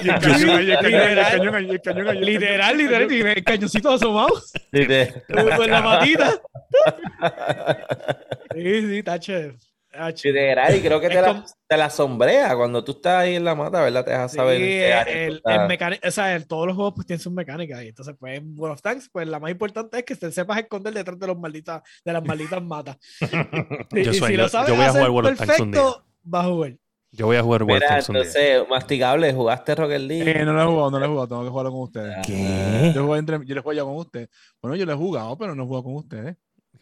Y el cañón ahí, el cañón ahí, el cañón. Literal, literal, y el cañoncito asomado. Con la matita. Sí, sí, está chévere. Literal, y creo que te, la, te, la, sombrea cuando tú estás ahí en la mata, ¿verdad? Te dejas saber. Sí, el, el mecánico, o sea, todos los juegos pues tienen sus mecánicas. Y entonces, pues en World of Tanks, pues la más importante es que te sepas esconder detrás de, los malditas, de las malditas matas. y, yo, si lo sabes yo voy a jugar World of Tanks un día. vas a jugar. Yo voy a jugar World Mira, entonces, masticable, ¿jugaste Rocket League? Eh, no lo he jugado, no lo he jugado, tengo que jugarlo con ustedes. ¿Qué? Yo, entre, yo le juego ya con ustedes. Bueno, yo lo he jugado, pero no he jugado con ustedes.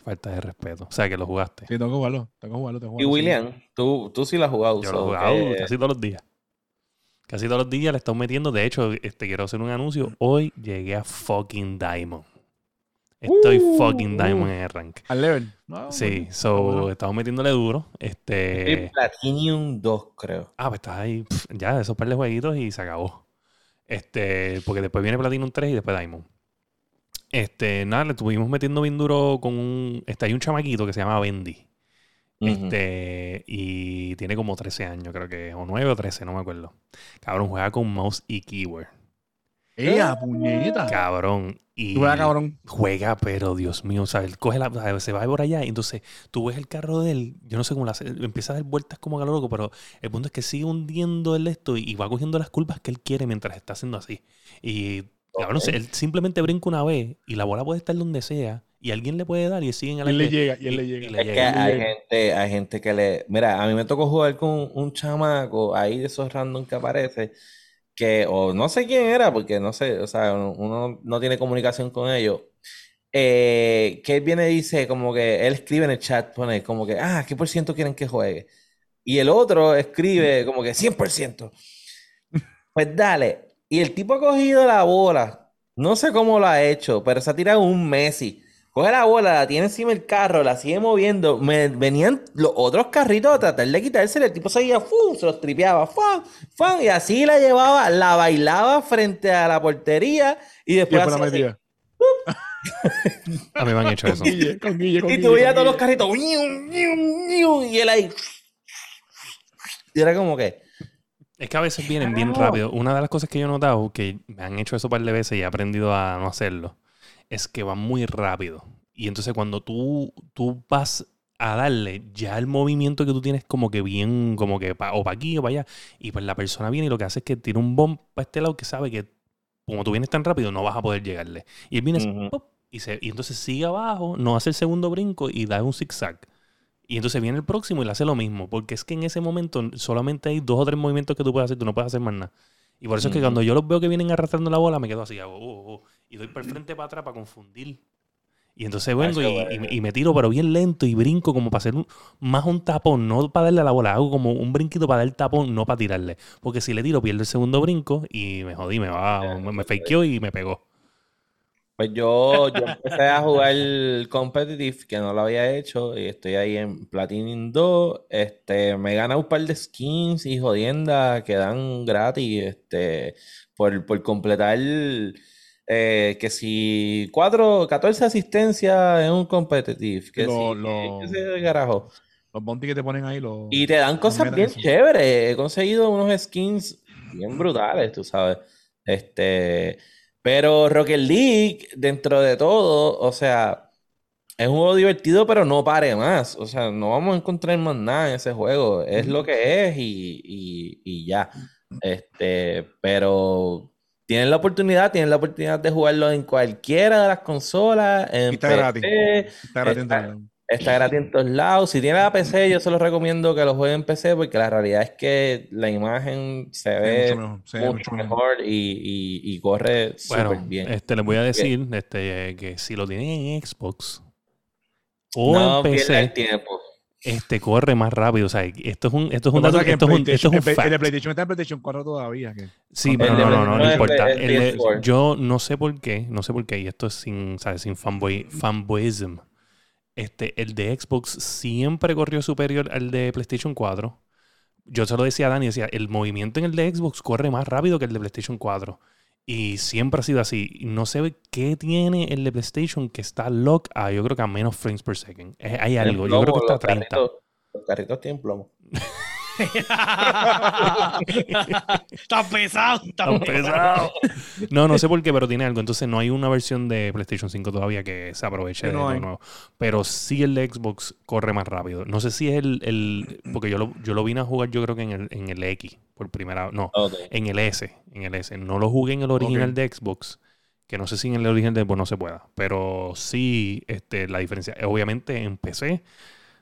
Falta de respeto. O sea, que lo jugaste. Sí, tengo que jugarlo. Tengo que jugarlo, y William, tú, tú sí lo has jugado. Yo lo he jugado casi todos los días. Casi todos los días le estamos metiendo. De hecho, este, quiero hacer un anuncio. Hoy llegué a fucking Diamond. Estoy uh, fucking Diamond en el rank. Al level. sí, so estamos metiéndole duro. Este. Platinum 2, creo. Ah, pues estás ahí. ya, esos par de jueguitos y se acabó. Este, porque después viene Platinum 3 y después Diamond. Este, nada, le estuvimos metiendo bien duro con un. Este, hay un chamaquito que se llama Bendy. Este, y tiene como 13 años, creo que, o 9 o 13, no me acuerdo. Cabrón, juega con mouse y keyboard. ¡Ea, puñeta! Cabrón. Y juega, cabrón. Juega, pero Dios mío, o sea, él coge la, se va por allá y entonces tú ves el carro de él, yo no sé cómo la empieza a dar vueltas como a loco, pero el punto es que sigue hundiendo el esto y, va cogiendo las curvas que él quiere mientras está haciendo así. Y cabrón, él simplemente brinca una vez y la bola puede estar donde sea y alguien le puede dar y siguen a la Y él le llega, y él le llega. es que hay gente, hay gente que le. Mira, a mí me tocó jugar con un chamaco ahí de esos random que aparece que, o no sé quién era, porque no sé, o sea, uno no tiene comunicación con ellos, eh, que él viene y dice, como que él escribe en el chat, pone como que, ah, ¿qué por ciento quieren que juegue? Y el otro escribe como que 100%. Pues dale. Y el tipo ha cogido la bola. No sé cómo lo ha hecho, pero se ha tirado un Messi. Coge la bola, la tiene encima del carro, la sigue moviendo. Me, venían los otros carritos a tratar de quitarse. El tipo seguía, ¡fum! se los tripeaba, ¡fum! ¡fum! Y así la llevaba, la bailaba frente a la portería y después. Y la a mí me han hecho eso. y tú veías todos los carritos, y él ahí. Y era como que. Es que a veces vienen bien rápido. Una de las cosas que yo he notado, que me han hecho eso un par de veces y he aprendido a no hacerlo es que va muy rápido. Y entonces cuando tú, tú vas a darle, ya el movimiento que tú tienes como que bien, como que o para aquí o para allá. Y pues la persona viene y lo que hace es que tira un bomb para este lado que sabe que como tú vienes tan rápido no vas a poder llegarle. Y él viene y, se, y entonces sigue abajo, no hace el segundo brinco y da un zigzag. Y entonces viene el próximo y le hace lo mismo. Porque es que en ese momento solamente hay dos o tres movimientos que tú puedes hacer, tú no puedes hacer más nada. Y por eso es que cuando yo los veo que vienen arrastrando la bola, me quedo así, hago, oh, oh, y doy por el frente para atrás para confundir. Y entonces vengo y, me tiro, pero bien lento y brinco como para hacer más un tapón, no para darle a la bola, hago como un brinquito para dar el tapón, no para tirarle. Porque si le tiro, pierdo el segundo brinco y me jodí, me va, me, me fakeó y me pegó. Pues yo, yo empecé a jugar competitive, que no lo había hecho, y estoy ahí en Platinum 2. Este, me gana un par de skins y jodiendas que dan gratis, este, por, por completar eh, que si 4, 14 asistencias en un competitive, que Lo- si, lo- que se carajo. Los bounty que te ponen ahí, los. Y te dan cosas bien esos. chéveres. He conseguido unos skins bien brutales, tú sabes. Este, pero Rocket League, dentro de todo, o sea, es un juego divertido, pero no pare más. O sea, no vamos a encontrar más nada en ese juego. Es lo que es y, y- y ya. Este, pero tienen la oportunidad, tienen la oportunidad de jugarlo en cualquiera de las consolas, en Y está gratis. Está gratis está-. Está gratis en todos lados. Si tiene la PC, yo se los recomiendo que lo jueguen en PC porque la realidad es que la imagen se ve mucho mejor, se ve mucho mucho mejor. mejor y, y- y corre Bueno, súper bien. este, les voy a decir este, que si lo tienen en Xbox o No en el PC, tiempo. este corre más rápido. O sea, esto es un, esto es un dato, esto es un, esto es un fact. el de PlayStation está en PlayStation 4 todavía. Sí, pero no, no, no, no, importa. de- el El de- PS4. yo no sé por qué, no sé por qué, y esto es sin, ¿sabes? sin fanboy, fanboyism. Este, el de Xbox siempre corrió superior al de PlayStation 4. Yo se lo decía a Dani, decía, el movimiento en el de Xbox corre más rápido que el de PlayStation 4. Y siempre ha sido así. No sé qué tiene el de PlayStation que está lock a, yo creo que a menos frames per second. Hay algo, yo creo que está a los 30. carritos, los carritos tienen plomo. está pesado, está pesado. No, no sé por qué, pero tiene algo. Entonces no hay una versión de PlayStation 5 todavía que se aproveche de lo nuevo. Pero sí el de Xbox corre más rápido. No sé si es el... el- porque yo lo, yo lo vine a jugar yo creo que en el, en el X por primera No, en el S. En el S. No lo jugué en el original de Xbox. Que no sé si en el original de Xbox no se pueda. Pero sí, este, la diferencia. Obviamente en PC,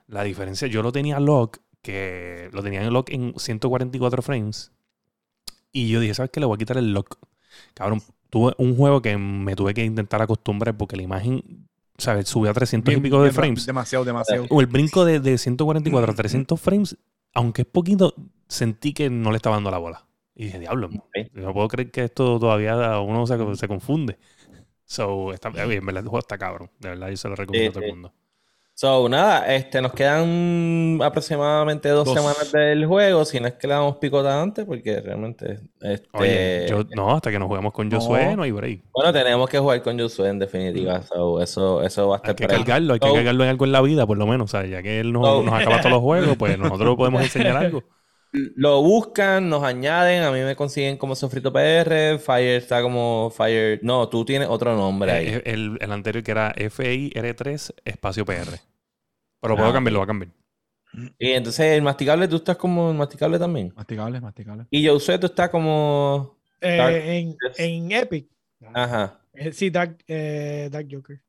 la diferencia... Yo lo tenía lock, que lo tenía en lock en 144 frames. Y yo dije, ¿sabes qué? Le voy a quitar el lock. Cabrón, tuve un juego que me tuve que intentar acostumbrar porque la imagen, ¿sabes? Subió a 300 y Bien- pico de bien- frames. Demasiado, demasiado. O el brinco de, de 144 a 300 frames, aunque es poquito, sentí que no le estaba dando la bola. Y dije, diablo, Ok. no puedo creer que esto todavía uno se, se confunde. So, está bien, en verdad, el juego está cabrón. De verdad, yo se lo recomiendo Sí, a todo el sí. So, nada, este, nos quedan aproximadamente dos, Dos. semanas del juego, si no es que le damos picota antes, porque realmente, este, Oye, yo, no, hasta que nos juguemos con Josué, No. no hay break. bueno, tenemos que jugar con Josué en definitiva, so, eso, eso va a estar Hay que ahí. cargarlo, hay que So, cargarlo en algo en la vida, por lo menos. O sea, ya que él nos, nos acaba todos los juegos, pues nosotros podemos enseñar algo. Lo buscan, nos añaden, a mí me consiguen como Sofrito PR, Fire está como Fire, no, tú tienes otro nombre ahí. Eh, El, el anterior que era FIR3 espacio PR. Pero puedo Ah, cambiar, lo voy a cambiar. Y entonces el masticable, tú estás como el masticable también. Masticable, masticable. Y Josué, tú estás como, Eh, en, en Epic. ajá. Eh, Sí, Dark, eh, Dark Joker.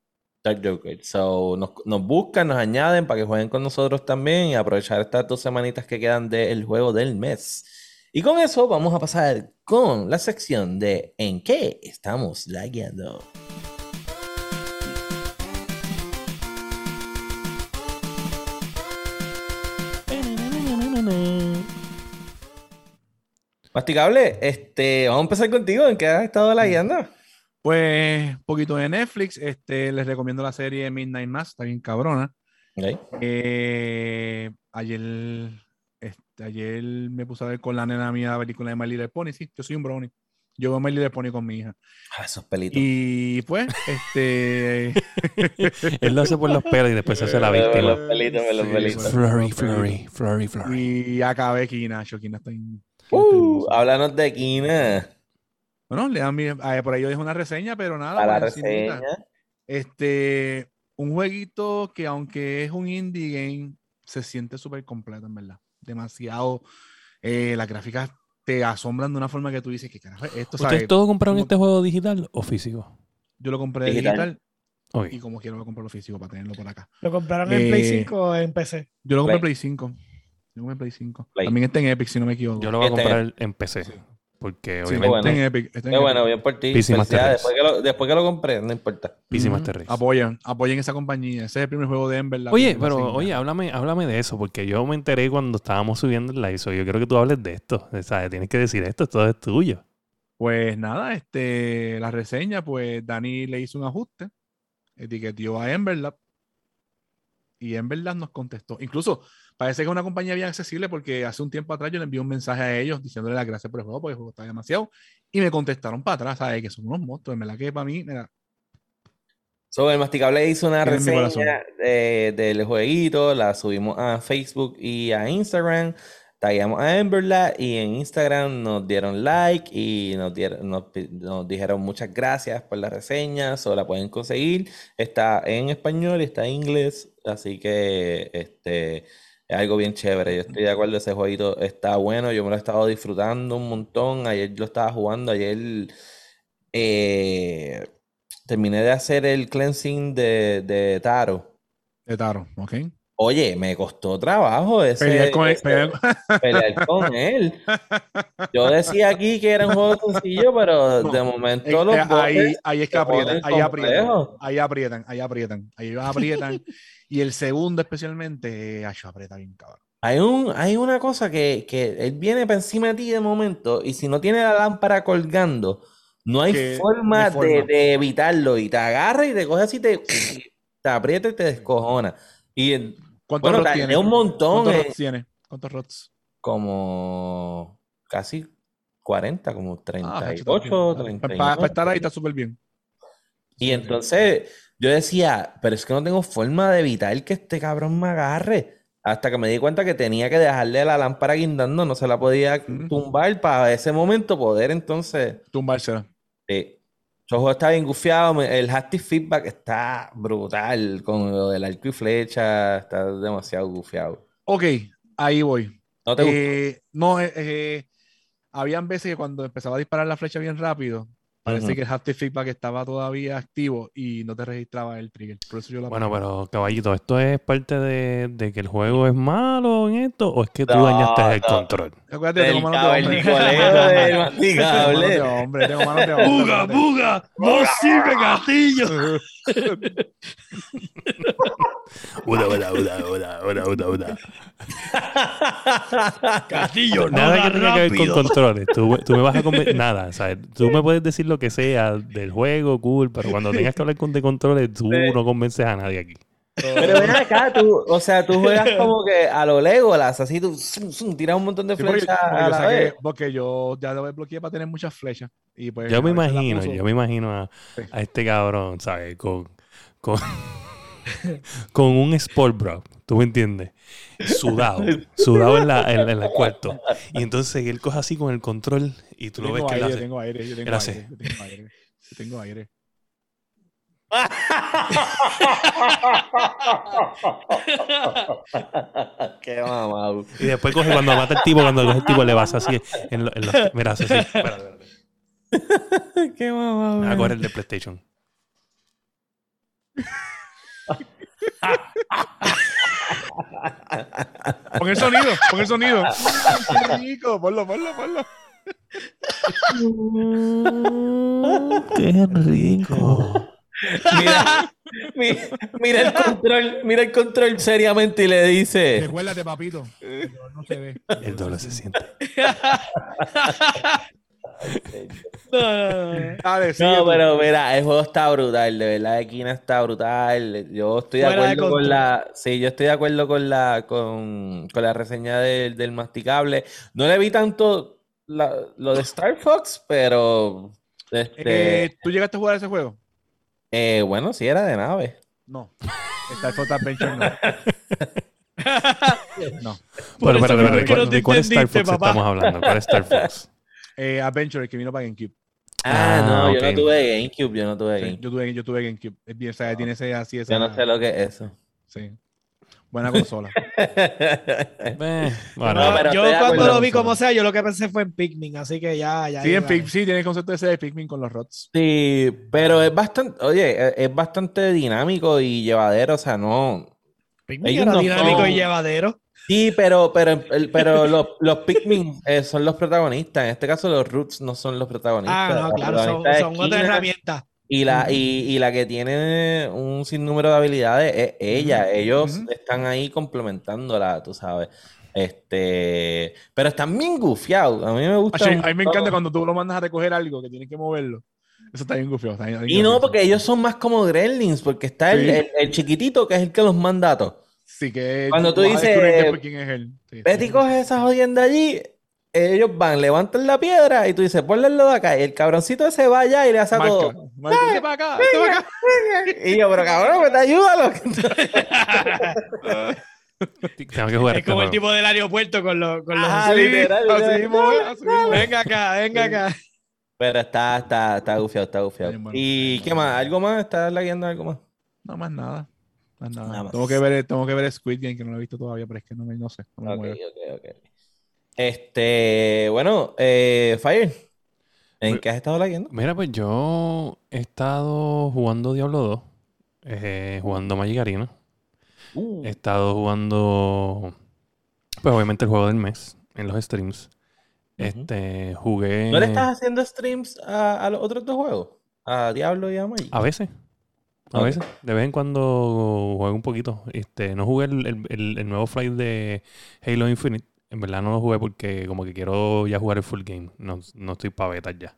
Dark Joker. So, nos, buscan, nos añaden para que jueguen con nosotros también y aprovechar estas dos semanitas que quedan del juego del mes. Y con eso vamos a pasar con la sección de ¿En qué estamos lagueando? Masticable, este, vamos a empezar contigo. ¿En qué has estado lagueando? Pues, un poquito de Netflix. Este, les recomiendo la serie Midnight Mass, está bien cabrona. Eh, ayer, este, ayer me puse a ver con la nena mía la película de My Little Pony. Sí, yo soy un brownie. Yo veo My Little Pony con mi hija. Ah, esos pelitos. Y pues, este. Él lo hace por los pelos y después se hace la víctima. Los pelitos, los pelitos. pues. Flurry, flurry, flurry, flurry. y acabé Kina. Yo, Kina está en. Uh, háblanos de Kina. Bueno, le dan mi- ah, por ahí yo dejo una reseña, pero nada. A la por encimita. reseña. Este, un jueguito que aunque es un indie game, se siente súper completo, en verdad. Demasiado. eh, las gráficas te asombran de una forma que tú dices, ¿qué carajo es esto? ¿Ustedes todos compraron como- este juego digital o físico? Yo lo compré Digital. digital, y como quiero lo compro lo físico para tenerlo por acá. ¿Lo compraron en Play Eh, 5 o en PC? Yo lo compré en Play. Play 5. Yo lo compré en Play 5. Play. También está en Epic, si no me equivoco. Yo lo voy a Este- comprar en PC. Sí. Porque Sí, obviamente bueno. está en Epic. está en Epic. bueno, bien por ti. Después que, lo, después que lo compré, no importa. PC. Master Race. Apoyen, apoyen esa compañía. Ese es el primer juego de Ember. la Oye, pero oye, háblame, háblame de eso, porque yo me enteré cuando estábamos subiendo el live. so Yo quiero que tú hables de esto. O sea, tienes que decir esto, todo es tuyo. Pues nada, este, la reseña, pues Dani le hizo un ajuste, etiquetó a Emberlab y Emberlab nos contestó. Incluso parece que es una compañía bien accesible porque hace un tiempo atrás yo le envié un mensaje a ellos diciéndole las gracias por el juego porque el juego está demasiado y me contestaron para atrás, ¿sabes? Que son unos monstruos, en verdad que para mí, mira. Sobre el Masticable hizo una reseña del jueguito, la subimos a Facebook y a Instagram tagueamos a Emberla y en Instagram nos dieron like y nos, dieron, nos, dijeron muchas gracias por la reseña, solo la pueden conseguir. Está en español y está en inglés, así que este es algo bien chévere. Yo estoy de acuerdo, ese jueguito está bueno, yo me lo he estado disfrutando un montón. Ayer lo estaba jugando, ayer eh, terminé de hacer el cleansing de, de Taro. De Taro, ok. Oye, me costó trabajo ese, pelear, con, él, Yo decía aquí que era un juego sencillo, pero de momento los ahí, ahí es que aprietan, ahí aprietan, ahí aprietan, ahí aprietan, ahí aprietan. Y el segundo especialmente, ay, aprieta bien cabrón. Hay, un, hay una cosa que, que él viene para encima de ti de momento y si no tiene la lámpara colgando, no hay forma, De, evitarlo y te agarra y te coge así, te, te aprieta y te descojona. Y ¿Cuántos bueno, tiene? un montón. ¿Cuántos rots tiene? ¿Cuántos rots? Como casi 40, como 38, ah, 39. Para, estar ahí está súper bien. Y entonces yo decía, pero es que no tengo forma de evitar que este cabrón me agarre. Hasta que me di cuenta que tenía que dejarle la lámpara guindando, no se la podía tumbar para ese momento poder entonces. Tumbársela. Sí. El juego está bien gufiado. El haptic feedback está brutal con lo del arco y flecha. Está demasiado gufiado. Ok, ahí voy. ¿No te eh, No, eh, eh, habían veces que cuando empezaba a disparar la flecha bien rápido, Parece que el haptic feedback estaba todavía activo y no te registraba el trigger. Por eso yo la bueno, pero caballito, ¿esto es parte de, de, que el juego es malo en esto o es que tú dañaste el control? Acuérdate, tengo manos de hombre. Tengo manos de hombre. ¡Buga, buga! ¡No sirve gatillo! Una, una, una, una, una, una, una. Castillo, Nada que tenga que ver con controles. Tú, tú me vas a. Nada, ¿sabes? Tú me puedes decir lo que sea del juego, cool, pero cuando tengas que hablar con de controles, tú no convences a nadie aquí. Pero ven acá, tú, o sea, tú juegas como que a lo Legolas, así tú tiras un montón de flechas a la vez. Porque yo ya lo bloqueé para tener muchas flechas. Y pues, yo me imagino, yo me imagino a, a este cabrón, ¿sabes? Con, con, con un Sport Bro, ¿tú me entiendes? Sudado, sudado en la, en, la cuarto. Y entonces él coge así con el control y tú lo ves que él hace. Yo tengo aire, yo tengo aire, yo tengo aire. Yo tengo aire. Qué mamá. Y después coge cuando mata el tipo, cuando coge el tipo le vas así en, los, en los mira, así. Espérate, espérate. Qué mamá. A correr el de PlayStation. Pon el sonido, pon el sonido. Qué rico, ponlo, ponlo, ponlo. Qué rico. Mira, mira, el control, mira el control seriamente y le dice. Recuérdate, papito. El no se ve. El doble se siente. no, pero mira, el juego está brutal, de verdad, Equina está brutal. Yo estoy de acuerdo con la. Sí, yo estoy de acuerdo con la con, con la reseña del, del masticable. No le vi tanto lo de Star Fox, pero. Este... Eh, ¿Tú llegaste a jugar ese juego? Eh, bueno, sí era de nave. No. Star Fox Adventure no. no. Bueno, pero, ¿de cuál Star Fox estamos hablando? ¿Cuál Star Fox? Eh, Adventure, que vino para GameCube. Ah, no, ah, yo no tuve GameCube, yo no tuve GameCube. yo, tuve, yo tuve GameCube. Es bien, o sea, tiene ese así. Esa, yo no sé lo que es eso. Sí. Buena consola. bueno, yo cuando lo vi como sea, yo lo que pensé fue en Pikmin, así que ya, ya. Sí, en Pikmin, sí, tiene el concepto ese de Pikmin con los rots. Sí, pero es bastante, oye, es bastante dinámico y llevadero, o sea, no. Pikmin era dinámico y llevadero. Sí, pero, pero, pero los, los Pikmin eh, son los protagonistas. En este caso, los Roots no son los protagonistas. Ah, no, claro, son, son otra herramienta. Y la, y, y, la que tiene un sinnúmero de habilidades es ella. Ellos están ahí complementándola, tú sabes. Este, pero están bien gufiados. A mí me gusta. a mí me encanta cuando tú lo mandas a recoger algo que tienes que moverlo. Eso está bien gufiado. y no, porque ellos son más como gremlins, porque está el, el, chiquitito que es el que los manda Sí, que cuando tú dices, quién es él. Betty coge esa jodienda allí, ellos van, levantan la piedra y tú dices, ponle de acá. Y el cabroncito se va allá y le hace todo. Marca, para acá, venga, acá. Y yo, pero cabrón, me te ayúdalo. Tengo que jugar. Es como el tipo del aeropuerto con, los con los. Ah, literal, Venga acá, venga acá. Pero está, está, está gufiado, está gufiado. ¿Y qué más? ¿Algo más? ¿Estás leyendo algo más? No más nada. Más nada. nada más. Tengo, que ver, tengo que ver Squid Game, que no lo he visto todavía, pero es que no, me, no sé. No ok, ok, ok. Este, bueno, eh, Fire, ¿en pues, qué has estado leyendo? Mira, pues yo he estado jugando Diablo 2, eh, jugando Magic Arena. Uh. He estado jugando, pues obviamente el juego del mes en los streams. Este, jugué. ¿No le estás haciendo streams a, los otros dos juegos? ¿A Diablo y a Magic? A veces. A veces. De vez en cuando juego un poquito. Este, no jugué el, el nuevo flight de Halo Infinite. En verdad no lo jugué porque como que quiero ya jugar el full game. No, no estoy para beta ya.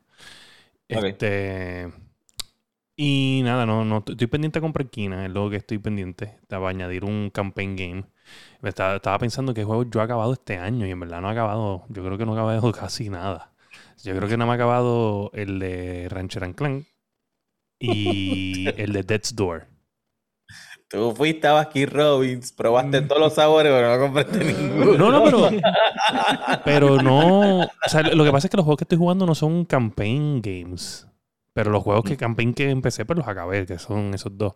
Este. Y nada, no, no estoy pendiente de comprar Kina, es lo que estoy pendiente. Para añadir un campaign game. Estaba, estaba pensando que juego yo he acabado este año y en verdad no he acabado. Yo creo que no he acabado casi nada. Yo creo que no me ha acabado el de Rancher and Clan y el de Death's Door. Tú fuiste a Baskin Robbins, probaste mm. todos los sabores, pero no compraste ninguno. No, no, pero. Pero no. O sea, lo que pasa es que los juegos que estoy jugando no son campaign games. Pero los juegos que mm. campaign que empecé, pues los acabé, que son esos dos.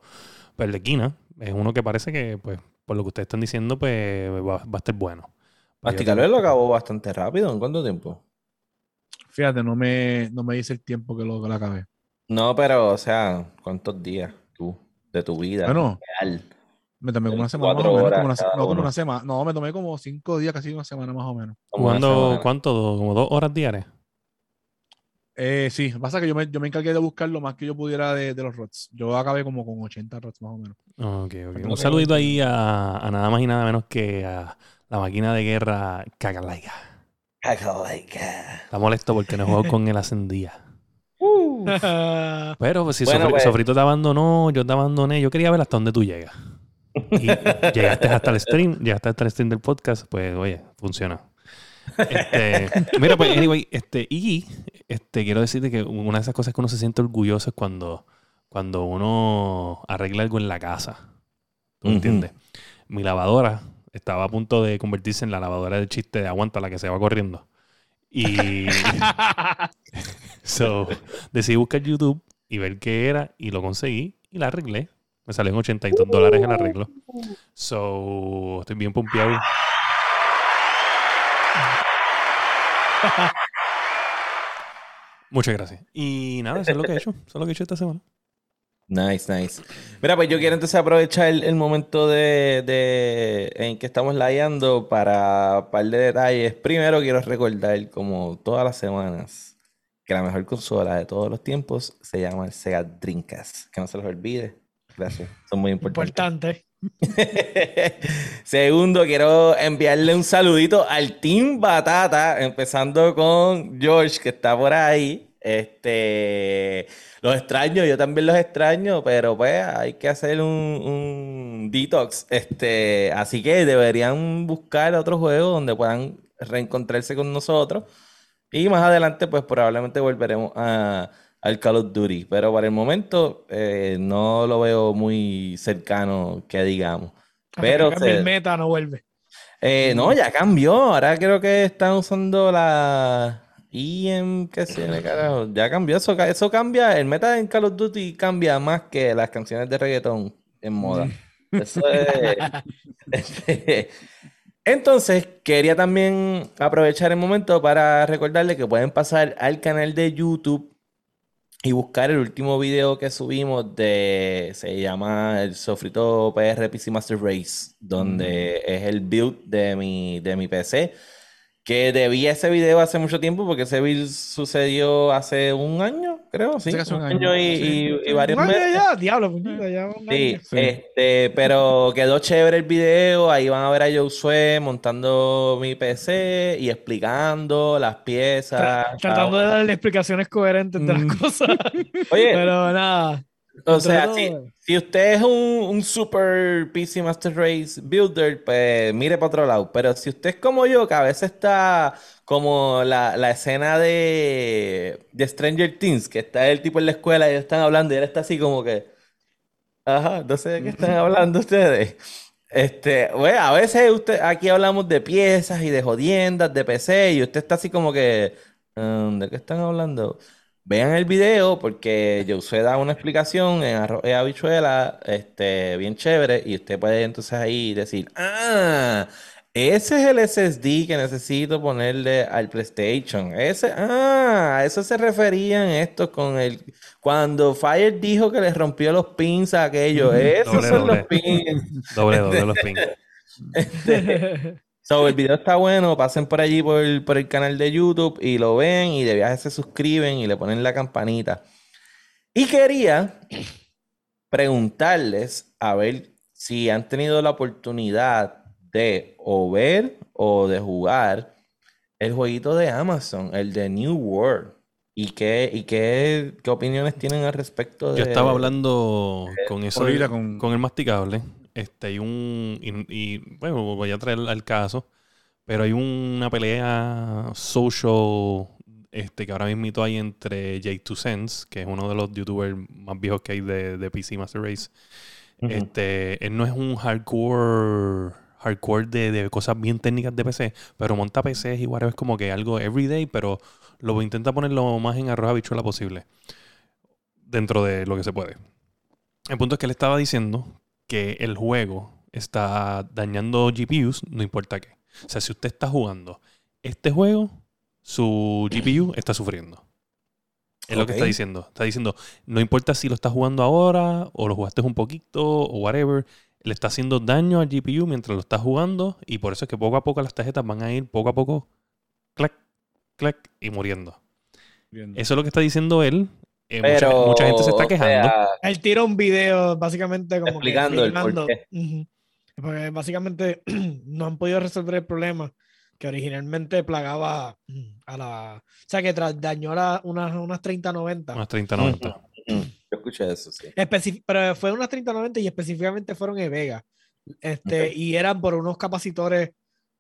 Pero el de Kina es uno que parece que, pues, por lo que ustedes están diciendo, pues va, a estar bueno. Masticalver lo acabó bastante rápido. ¿En cuánto tiempo? Fíjate, no me, no me dice el tiempo que lo, que lo acabé. No, pero, o sea, ¿cuántos días tú? de tu vida. Bueno, me tomé como una semana más o menos. Como una, no, como una semana. No, me tomé como cinco días, casi una semana más o menos. ¿Jugando cuánto? ¿Como dos horas diarias? Eh, sí, pasa que yo me, yo me encargué de buscar lo más que yo pudiera de, de los rots. Yo acabé como con 80 rots más o menos. Ok, ok. Un saludito ahí a, a, nada más y nada menos que a la máquina de guerra Kakalaiga. Kakalaiga. Está molesto porque no juego con el ascendía. Pero pues, si pues. Sofrito te abandonó, yo te abandoné, yo quería ver hasta dónde tú llegas. Y llegaste hasta el stream, llegaste hasta el stream del podcast, pues oye, funciona. Este, mira, pues, anyway, este, y este, quiero decirte que una de esas cosas que uno se siente orgulloso es cuando, cuando uno arregla algo en la casa. ¿Tú entiendes? Mi lavadora estaba a punto de convertirse en la lavadora del chiste de aguanta la que se va corriendo. Y so, decidí buscar YouTube y ver qué era y lo conseguí y la arreglé. Me salió en 82 dólares el arreglo. So, estoy bien pompeado. Muchas gracias. Y nada, eso es lo que he hecho. Eso es lo que he hecho esta semana. Nice, nice. Mira, pues yo quiero entonces aprovechar el, momento de, en que estamos layando para un par de detalles. Primero quiero recordar, como todas las semanas, que la mejor consola de todos los tiempos se llama el Sega Dreamcast. Que no se los olvide. Gracias. Son muy importantes. Importante. Segundo, quiero enviarle un saludito al Team Batata, empezando con George, que está por ahí. Este, los extraño, yo también los extraño, pero pues hay que hacer un, detox. Este, así que deberían buscar otro juego donde puedan reencontrarse con nosotros. Y más adelante, pues probablemente volveremos a, al Call of Duty. Pero para el momento eh, no lo veo muy cercano, que digamos. pero el meta no vuelve. Eh, no, ya cambió. Ahora creo que están usando la y en qué se carajo, ya cambió eso, eso cambia, el meta en Call of Duty cambia más que las canciones de reggaetón en moda. Mm. Eso es. Entonces, quería también aprovechar el momento para recordarle que pueden pasar al canal de YouTube y buscar el último video que subimos de, se llama el Sofrito PR PC Master Race, donde mm. es el build de mi, de mi PC que debía ese video hace mucho tiempo porque ese video sucedió hace un año, creo, sí. Un año, y, y, varios meses. Ya, diablo, ya sí, Este, pero quedó chévere el video. Ahí van a ver a Josué montando mi PC y explicando las piezas. tratando de darle explicaciones coherentes de las mm. cosas. Oye, pero nada. O sea, si, usted es un, un, super PC Master Race builder, pues mire para otro lado. Pero si usted es como yo, que a veces está como la, la escena de, de, Stranger Things, que está el tipo en la escuela y ellos están hablando y él está así como que, ajá, no sé de qué están hablando ustedes. Este, bueno, a veces usted, aquí hablamos de piezas y de jodiendas, de PC, y usted está así como que, um, ¿de qué están hablando? Vean el video porque Josué da una explicación en arroz habichuela, este, bien chévere, y usted puede entonces ahí decir, ah, ese es el SSD que necesito ponerle al PlayStation. Ese, ah, a eso se referían estos con el. Cuando Fire dijo que les rompió los pins a aquellos. Esos son los pins. Doble, doble los pins. Este, so, el video está bueno. Pasen por allí por el, por el canal de YouTube y lo ven y de viaje se suscriben y le ponen la campanita. Y quería preguntarles a ver si han tenido la oportunidad de o ver o de jugar el jueguito de Amazon, el de New World. ¿Y qué, y qué, qué opiniones tienen al respecto de...? Yo estaba hablando con eso, con... con... el masticable. Este, hay un... Y, bueno, voy a traer al caso. Pero hay una pelea social este, que ahora mismo hay entre J2 Sense, que es uno de los youtubers más viejos que hay de, de PC Master Race. Este, él no es un hardcore hardcore de, cosas bien técnicas de PC, pero monta PCs y es como que algo everyday, pero lo intenta poner lo más en arroz habichuela posible. Dentro de lo que se puede. El punto es que él estaba diciendo que el juego está dañando GPUs, no importa qué. O sea, si usted está jugando este juego, su GPU está sufriendo. Es lo que está diciendo. Está diciendo, no importa si lo estás jugando ahora o lo jugaste un poquito o whatever, le está haciendo daño al GPU mientras lo está jugando y por eso es que poco a poco las tarjetas van a ir poco a poco, clac, clac y muriendo. Eso es lo que está diciendo él. Eh, mucha, gente se está quejando. él tira un video básicamente como explicando, el Porque básicamente no han podido resolver el problema que originalmente plagaba a la... O sea, que dañó a unas, unas 3090. Unas 3090. Yo escuché eso, sí. pero fue unas 3090 y específicamente fueron en Vega. Este, Y eran por unos capacitores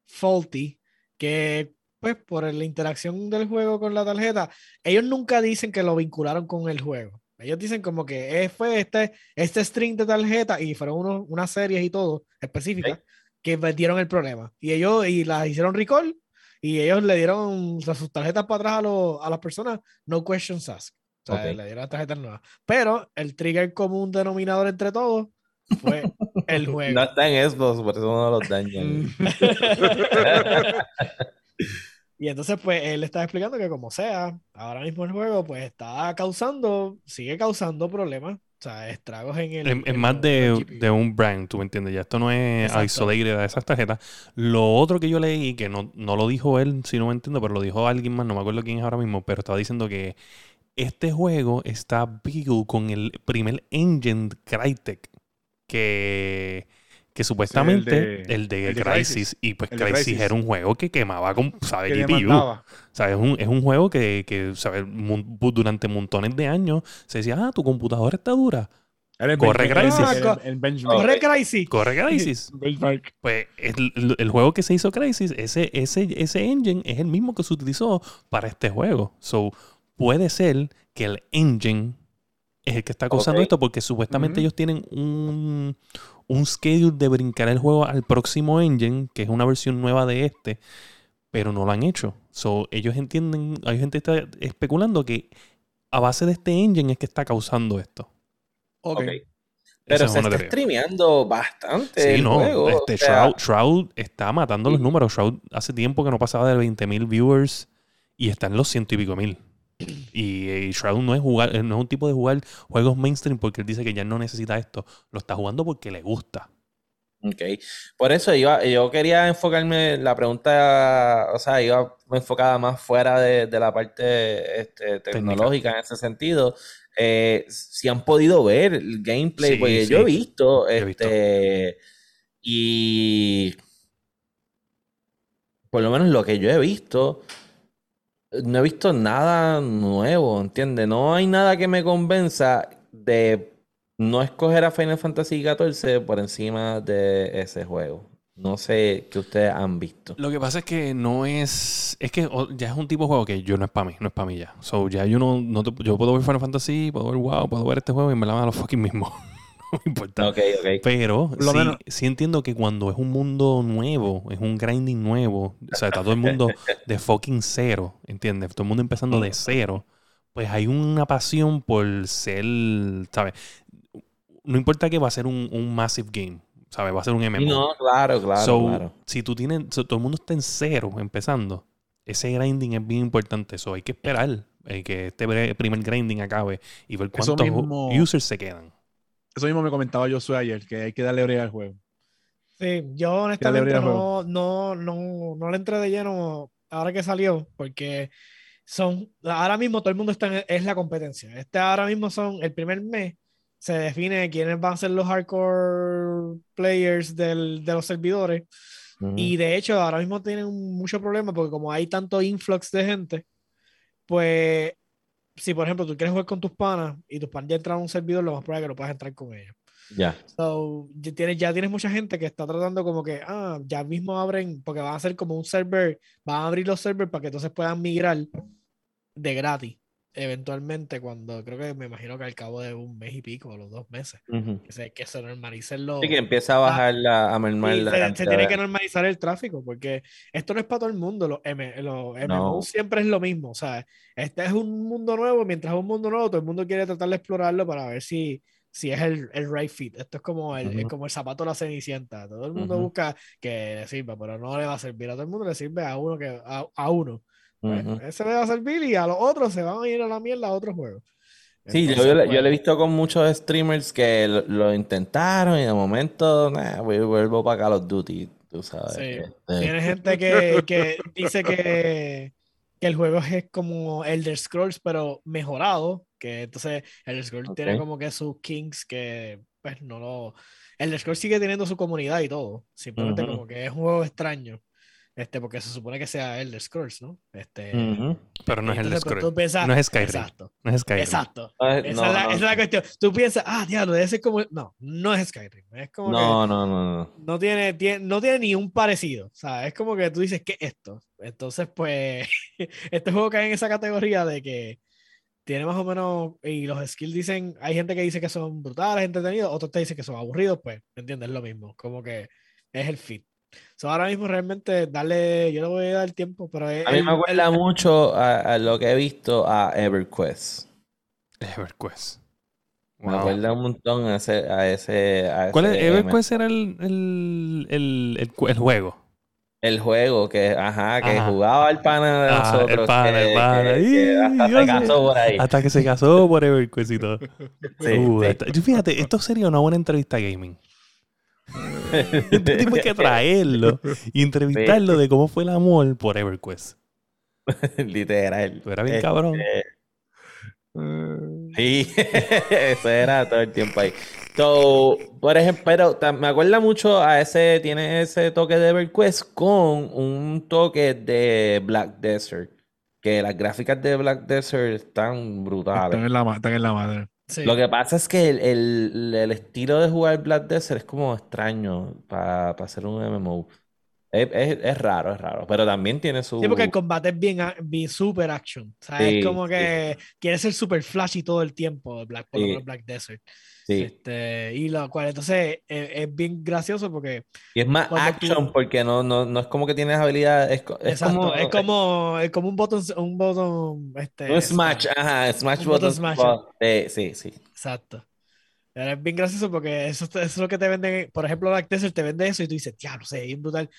faulty que, pues, por la interacción del juego con la tarjeta, ellos nunca dicen que lo vincularon con el juego. Ellos dicen como que fue este, este string de tarjeta y fueron unos, unas series y todo específicas que metieron el problema. Y ellos y las hicieron recall y ellos le dieron sus tarjetas para atrás a, a las personas, no questions asked. O sea, le dieron tarjetas nuevas. Pero el trigger común denominador entre todos fue el juego. No está en Xbox, por eso no los dañan. y entonces, pues, él está explicando que como sea, ahora mismo el juego, pues, está causando, sigue causando problemas. O sea, estragos en el... Es, más de, de, un brand, tú me entiendes. Ya esto no es isolated de esas tarjetas. Lo otro que yo leí, que no, no lo dijo él, si no me entiendo, pero lo dijo alguien más, no me acuerdo quién es ahora mismo, pero estaba diciendo que este juego está build con el primer engine Crytek que, que supuestamente el de, Crisis, y pues Crisis, era un juego que quemaba con, ¿sabes? GPU. O sea, es un, es un juego que, que ¿sabes? durante montones de años se decía, ah, tu computadora está dura. Corre Crisis. corre Crisis. Corre Crisis. Pues el, el, juego que se hizo Crisis, ese, ese, ese engine es el mismo que se utilizó para este juego. So, puede ser que el engine es el que está causando esto porque supuestamente ellos tienen un, un schedule de brincar el juego al próximo engine, que es una versión nueva de este, pero no lo han hecho. So, ellos entienden, hay gente que está especulando que a base de este engine es que está causando esto. Ok. Pero se está streameando bastante. Sí, no. este, Shroud, está matando los números. Shroud hace tiempo que no pasaba de 20.000 viewers y está en los ciento y pico mil. Y, Shroud no es jugar, no es un tipo de jugar juegos mainstream porque él dice que ya no necesita esto. Lo está jugando porque le gusta. Ok. Por eso iba, yo quería enfocarme, la pregunta, o sea, iba enfocada más fuera de, la parte este, tecnológica en ese sentido. Eh, si han podido ver el gameplay, porque yo he visto, este, y por lo menos lo que yo he visto, no he visto nada nuevo, ¿entiendes? No hay nada que me convenza de no escoger a Final Fantasy XIV por encima de ese juego. No sé qué ustedes han visto. Lo que pasa es que no es. Es que ya es un tipo de juego que yo no es para mí, no es para mí ya. So, ya yo no, no yo puedo ver Final Fantasy, puedo ver WoW, puedo ver este juego y me la van a los fucking mismos. no me importa. Okay, okay. Pero sí, sí, entiendo que cuando es un mundo nuevo, es un grinding nuevo, o sea, está todo el mundo de fucking cero, ¿entiendes? Todo el mundo empezando de cero. Pues hay una pasión por ser, ¿sabes? no importa que va a ser un, un massive game, ¿sabes? Va a ser un MMO. No, claro, claro, Si tú tienes, todo el mundo está en cero empezando, ese grinding es bien importante. Eso hay que esperar eh, que este primer grinding acabe y ver cuántos users se quedan. Eso mismo me comentaba yo ayer, que hay que darle brega al juego. Sí, yo honestamente no, no, no, no le entré de lleno ahora que salió, porque son, ahora mismo todo el mundo está en, es la competencia. Este ahora mismo son el primer mes se define quiénes van a ser los hardcore players del, de los servidores. Y de hecho, ahora mismo tienen mucho problema porque como hay tanto influx de gente, pues si por ejemplo tú quieres jugar con tus panas y tus panas ya entran a un servidor, lo más probable es que no puedas entrar con ellos. Ya. So, ya tienes, ya tienes mucha gente que está tratando como que, ah, ya mismo abren, porque van a ser como un server, van a abrir los servers para que entonces puedan migrar de gratis eventualmente cuando creo que me imagino que al cabo de un mes y pico o los dos meses que, se, que se normalicen los sí, que empieza a bajar la a mermar la se, tiene que normalizar el tráfico porque esto no es para todo el mundo los, M, los MMO siempre es lo mismo o sea este es un mundo nuevo mientras es un mundo nuevo todo el mundo quiere tratar de explorarlo para ver si si es el, el right fit. Esto es como el, como el zapato de la cenicienta. Todo el mundo busca que le sirva, pero no le va a servir a todo el mundo, le sirve a uno que a, a uno. Ese le va a servir y a los otros se van a ir a la mierda a otros juegos. Sí, yo, yo, le he pues visto con muchos streamers que lo, intentaron y de momento vuelvo para Call of Duty, tú sabes. Este. Tiene gente que, que dice que, que, el juego es como Elder Scrolls, pero mejorado. Que entonces Elder Scrolls tiene como que sus kings que pues no lo... Elder Scrolls sigue teniendo su comunidad y todo. Simplemente como que es un juego extraño. Este, porque se supone que sea Elder Scrolls, ¿no? Este, Pero no es Elder pues, Scrolls. no es Skyrim. Exacto. No es Skyrim. Exacto. esa, es la, esa, es la, cuestión. Tú piensas, ah, diablo, debe ser como. No, no es Skyrim. Es como no, no, no, no. No tiene, tiene, no tiene ni un parecido. O sea, es como que tú dices, ¿qué es esto? Entonces, pues, este juego cae en esa categoría de que tiene más o menos. Y los skills dicen, hay gente que dice que son brutales, entretenidos, otros te dicen que son aburridos, pues, ¿me entiendes? Es lo mismo. Como que es el fit. So, ahora mismo realmente darle, yo le voy a dar tiempo, pero a mí me acuerda mucho a, lo que he visto a EverQuest. EverQuest. Me acuerda un montón a ese, a ese, ¿Cuál es? EverQuest era el, el, el, el, juego. El juego que, ajá, que jugaba el pana de ah, nosotros. El pana, el pana. hasta se casó por ahí. Hasta que se casó por EverQuest y todo. sí, uh, Fíjate, esto sería una buena entrevista gaming. Tienes que traerlo y entrevistarlo de cómo fue el amor por EverQuest. Literal. Tú eras bien cabrón. Este, sí, eso era todo el tiempo ahí. por ejemplo, pero me acuerda mucho a ese, tiene ese toque de EverQuest con un toque de Black Desert. Que las gráficas de Black Desert están brutales. Están en la, están en la madre. Lo que pasa es que el, estilo de jugar Black Desert es como extraño para hacer un MMO. Es, raro, es raro, pero también tiene su... Sí, porque el combate es bien, bien super action. O sea, es como que quiere ser super flashy todo el tiempo, Black, Black Desert. Sí. Este, y lo cual entonces es, bien gracioso porque. Y es más action porque no, no, no, es como que tienes habilidades. Es, como, es como, es como un botón. Un botón este, un Smash, ajá, Smash button. Smash. sí, sí. Exacto. Es bien gracioso porque eso, eso, es lo que te venden. Por ejemplo, Black Desert te vende eso y tú dices, ya, no sé, es brutal.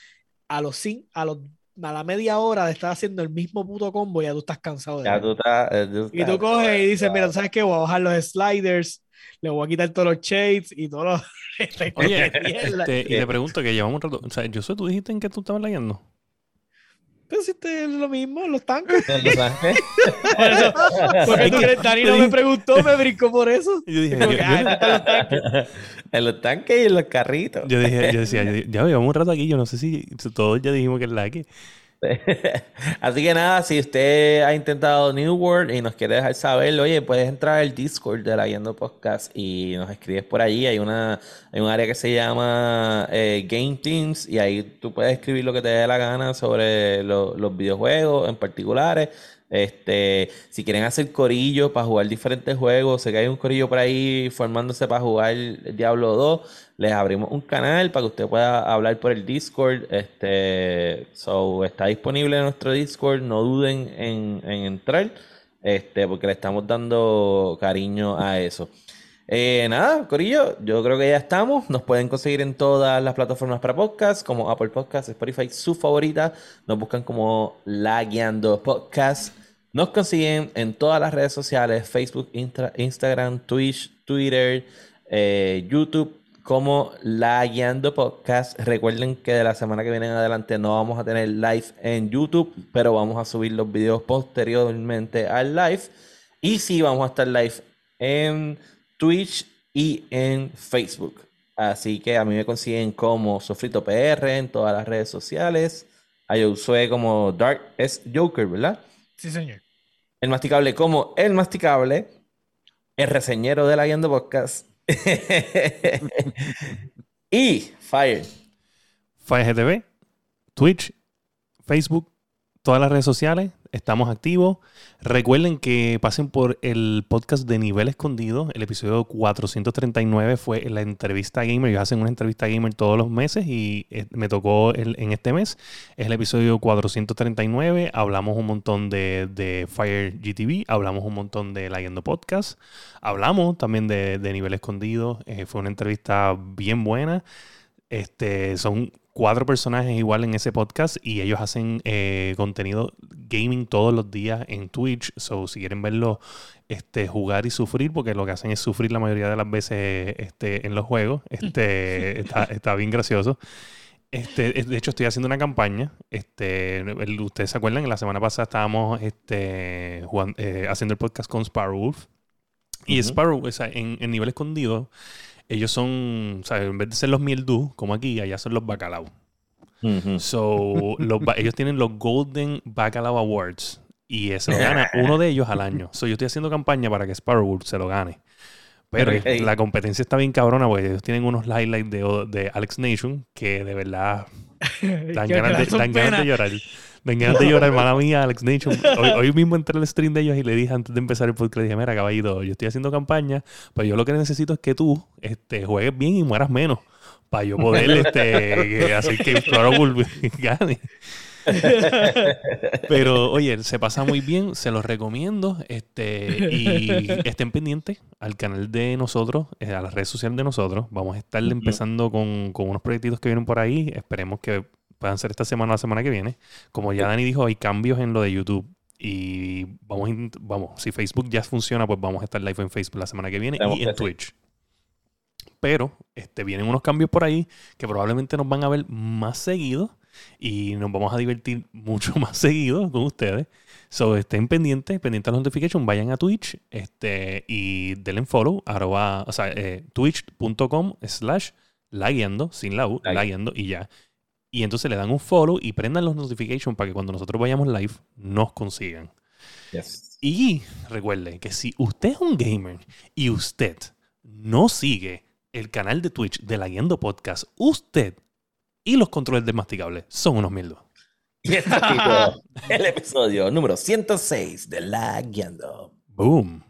A los, a los a la media hora de estar haciendo el mismo puto combo, ya tú estás cansado de ya tú estás, Y tú coges y dices, mira, ¿sabes qué? Voy a bajar los sliders, le voy a quitar todos los shades y todos los. Oye, este, y te pregunto que llevamos un rato. O sea, yo sé, tú dijiste en que tú estabas leyendo. Pero si te lo mismo, los tanques. ¿Los tanques? porque tú crees, Dani no me preguntó, me brincó por eso. Yo dije, yo, los tanques. En los tanques y en los carritos. Yo dije, yo decía, ya llevamos un rato aquí, yo no sé si todos ya dijimos que es la que. Así que nada, si usted ha intentado New World y nos quiere dejar saber, oye, puedes entrar al Discord de la Yendo Podcast y nos escribes por allí. Hay una hay un área que se llama eh, Game Teams y ahí tú puedes escribir lo que te dé la gana sobre los videojuegos en particulares. Este, si quieren hacer corillo para jugar diferentes juegos, sé que hay un corillo por ahí formándose para jugar Diablo 2, les abrimos un canal para que usted pueda hablar por el Discord. Este, so, está disponible en nuestro Discord, no duden en, entrar, este, porque le estamos dando cariño a eso. Eh, nada, Corillo, yo creo que ya estamos. Nos pueden conseguir en todas las plataformas para podcast, como Apple Podcast, Spotify, su favorita. Nos buscan como La Guiando Podcast. Nos consiguen en todas las redes sociales: Facebook, Instagram, Twitch, Twitter, eh, YouTube, como La Guiando Podcast. Recuerden que de la semana que viene en adelante no vamos a tener live en YouTube, pero vamos a subir los videos posteriormente al live. Y sí, vamos a estar live en Twitch y en Facebook. Así que a mí me consiguen como Sofrito PR en todas las redes sociales. A Josué como Dark es Joker, ¿verdad? Sí, señor. El masticable como El masticable. El reseñero de la Guiando Podcast. y Fire. Fire GTV, Twitch, Facebook, todas las redes sociales. Estamos activos. Recuerden que pasen por el podcast de Nivel Escondido. El episodio 439 fue la entrevista gamer. Ellos hacen una entrevista gamer todos los meses y eh, me tocó en este mes. Es el episodio 439. Hablamos un montón de, Fire GTV. Hablamos un montón de Leyendo Podcast. Hablamos también de, Nivel Escondido. Eh, fue una entrevista bien buena. Este, son cuatro personajes igual en ese podcast y ellos hacen eh, contenido gaming todos los días en Twitch. So, si quieren verlo este, jugar y sufrir, porque lo que hacen es sufrir la mayoría de las veces este, en los juegos, este, está, bien gracioso. Este, de hecho, estoy haciendo una campaña. Este, ustedes se acuerdan, la semana pasada estábamos este, eh, haciendo el podcast con Sparrow Wolf. Y Sparrow, o sea, en, en nivel escondido, ellos son, o sea, en vez de ser los mieldú, como aquí, allá son los bacalao. So, ellos tienen los Golden Bacalao Awards y se lo gana uno de ellos al año. So, yo estoy haciendo campaña para que Sparrow se lo gane. Pero la competencia está bien cabrona porque ellos tienen unos highlights de, de Alex Nation que de verdad dan ganas de, dan ganas de llorar. Dan ganas de llorar, hermana mía, Alex Nation. Hoy, mismo entré al stream de ellos y le dije antes de empezar el podcast, le dije, mira, caballito, yo estoy haciendo campaña, pero yo lo que necesito es que tú este, juegues bien y mueras menos. Para yo poder este, hacer que Sparrow gane. Pero oye, se pasa muy bien, se los recomiendo. Este, y estén pendientes al canal de nosotros, eh, a las redes sociales de nosotros. Vamos a estar empezando con, con, unos proyectitos que vienen por ahí. Esperemos que puedan ser esta semana o la semana que viene. Como ya Dani dijo, hay cambios en lo de YouTube. Y vamos, vamos, si Facebook ya funciona, pues vamos a estar live en Facebook la semana que viene y en Twitch. Pero este, vienen unos cambios por ahí que probablemente nos van a ver más seguido y nos vamos a divertir mucho más seguido con ustedes. So, estén pendientes, pendientes de las notifications, vayan a Twitch este, y denle follow, arroba, o sea, eh, twitch.com slash lagueando, sin la U, lagueando y ya. Y entonces le dan un follow y prendan los notifications para que cuando nosotros vayamos live nos consigan. Y recuerde que si usted es un gamer y usted no sigue el canal de Twitch de la Guiando Podcast, usted y los controles desmasticables son unos mierdos. Y este el episodio número 106 de La Guiando. Boom.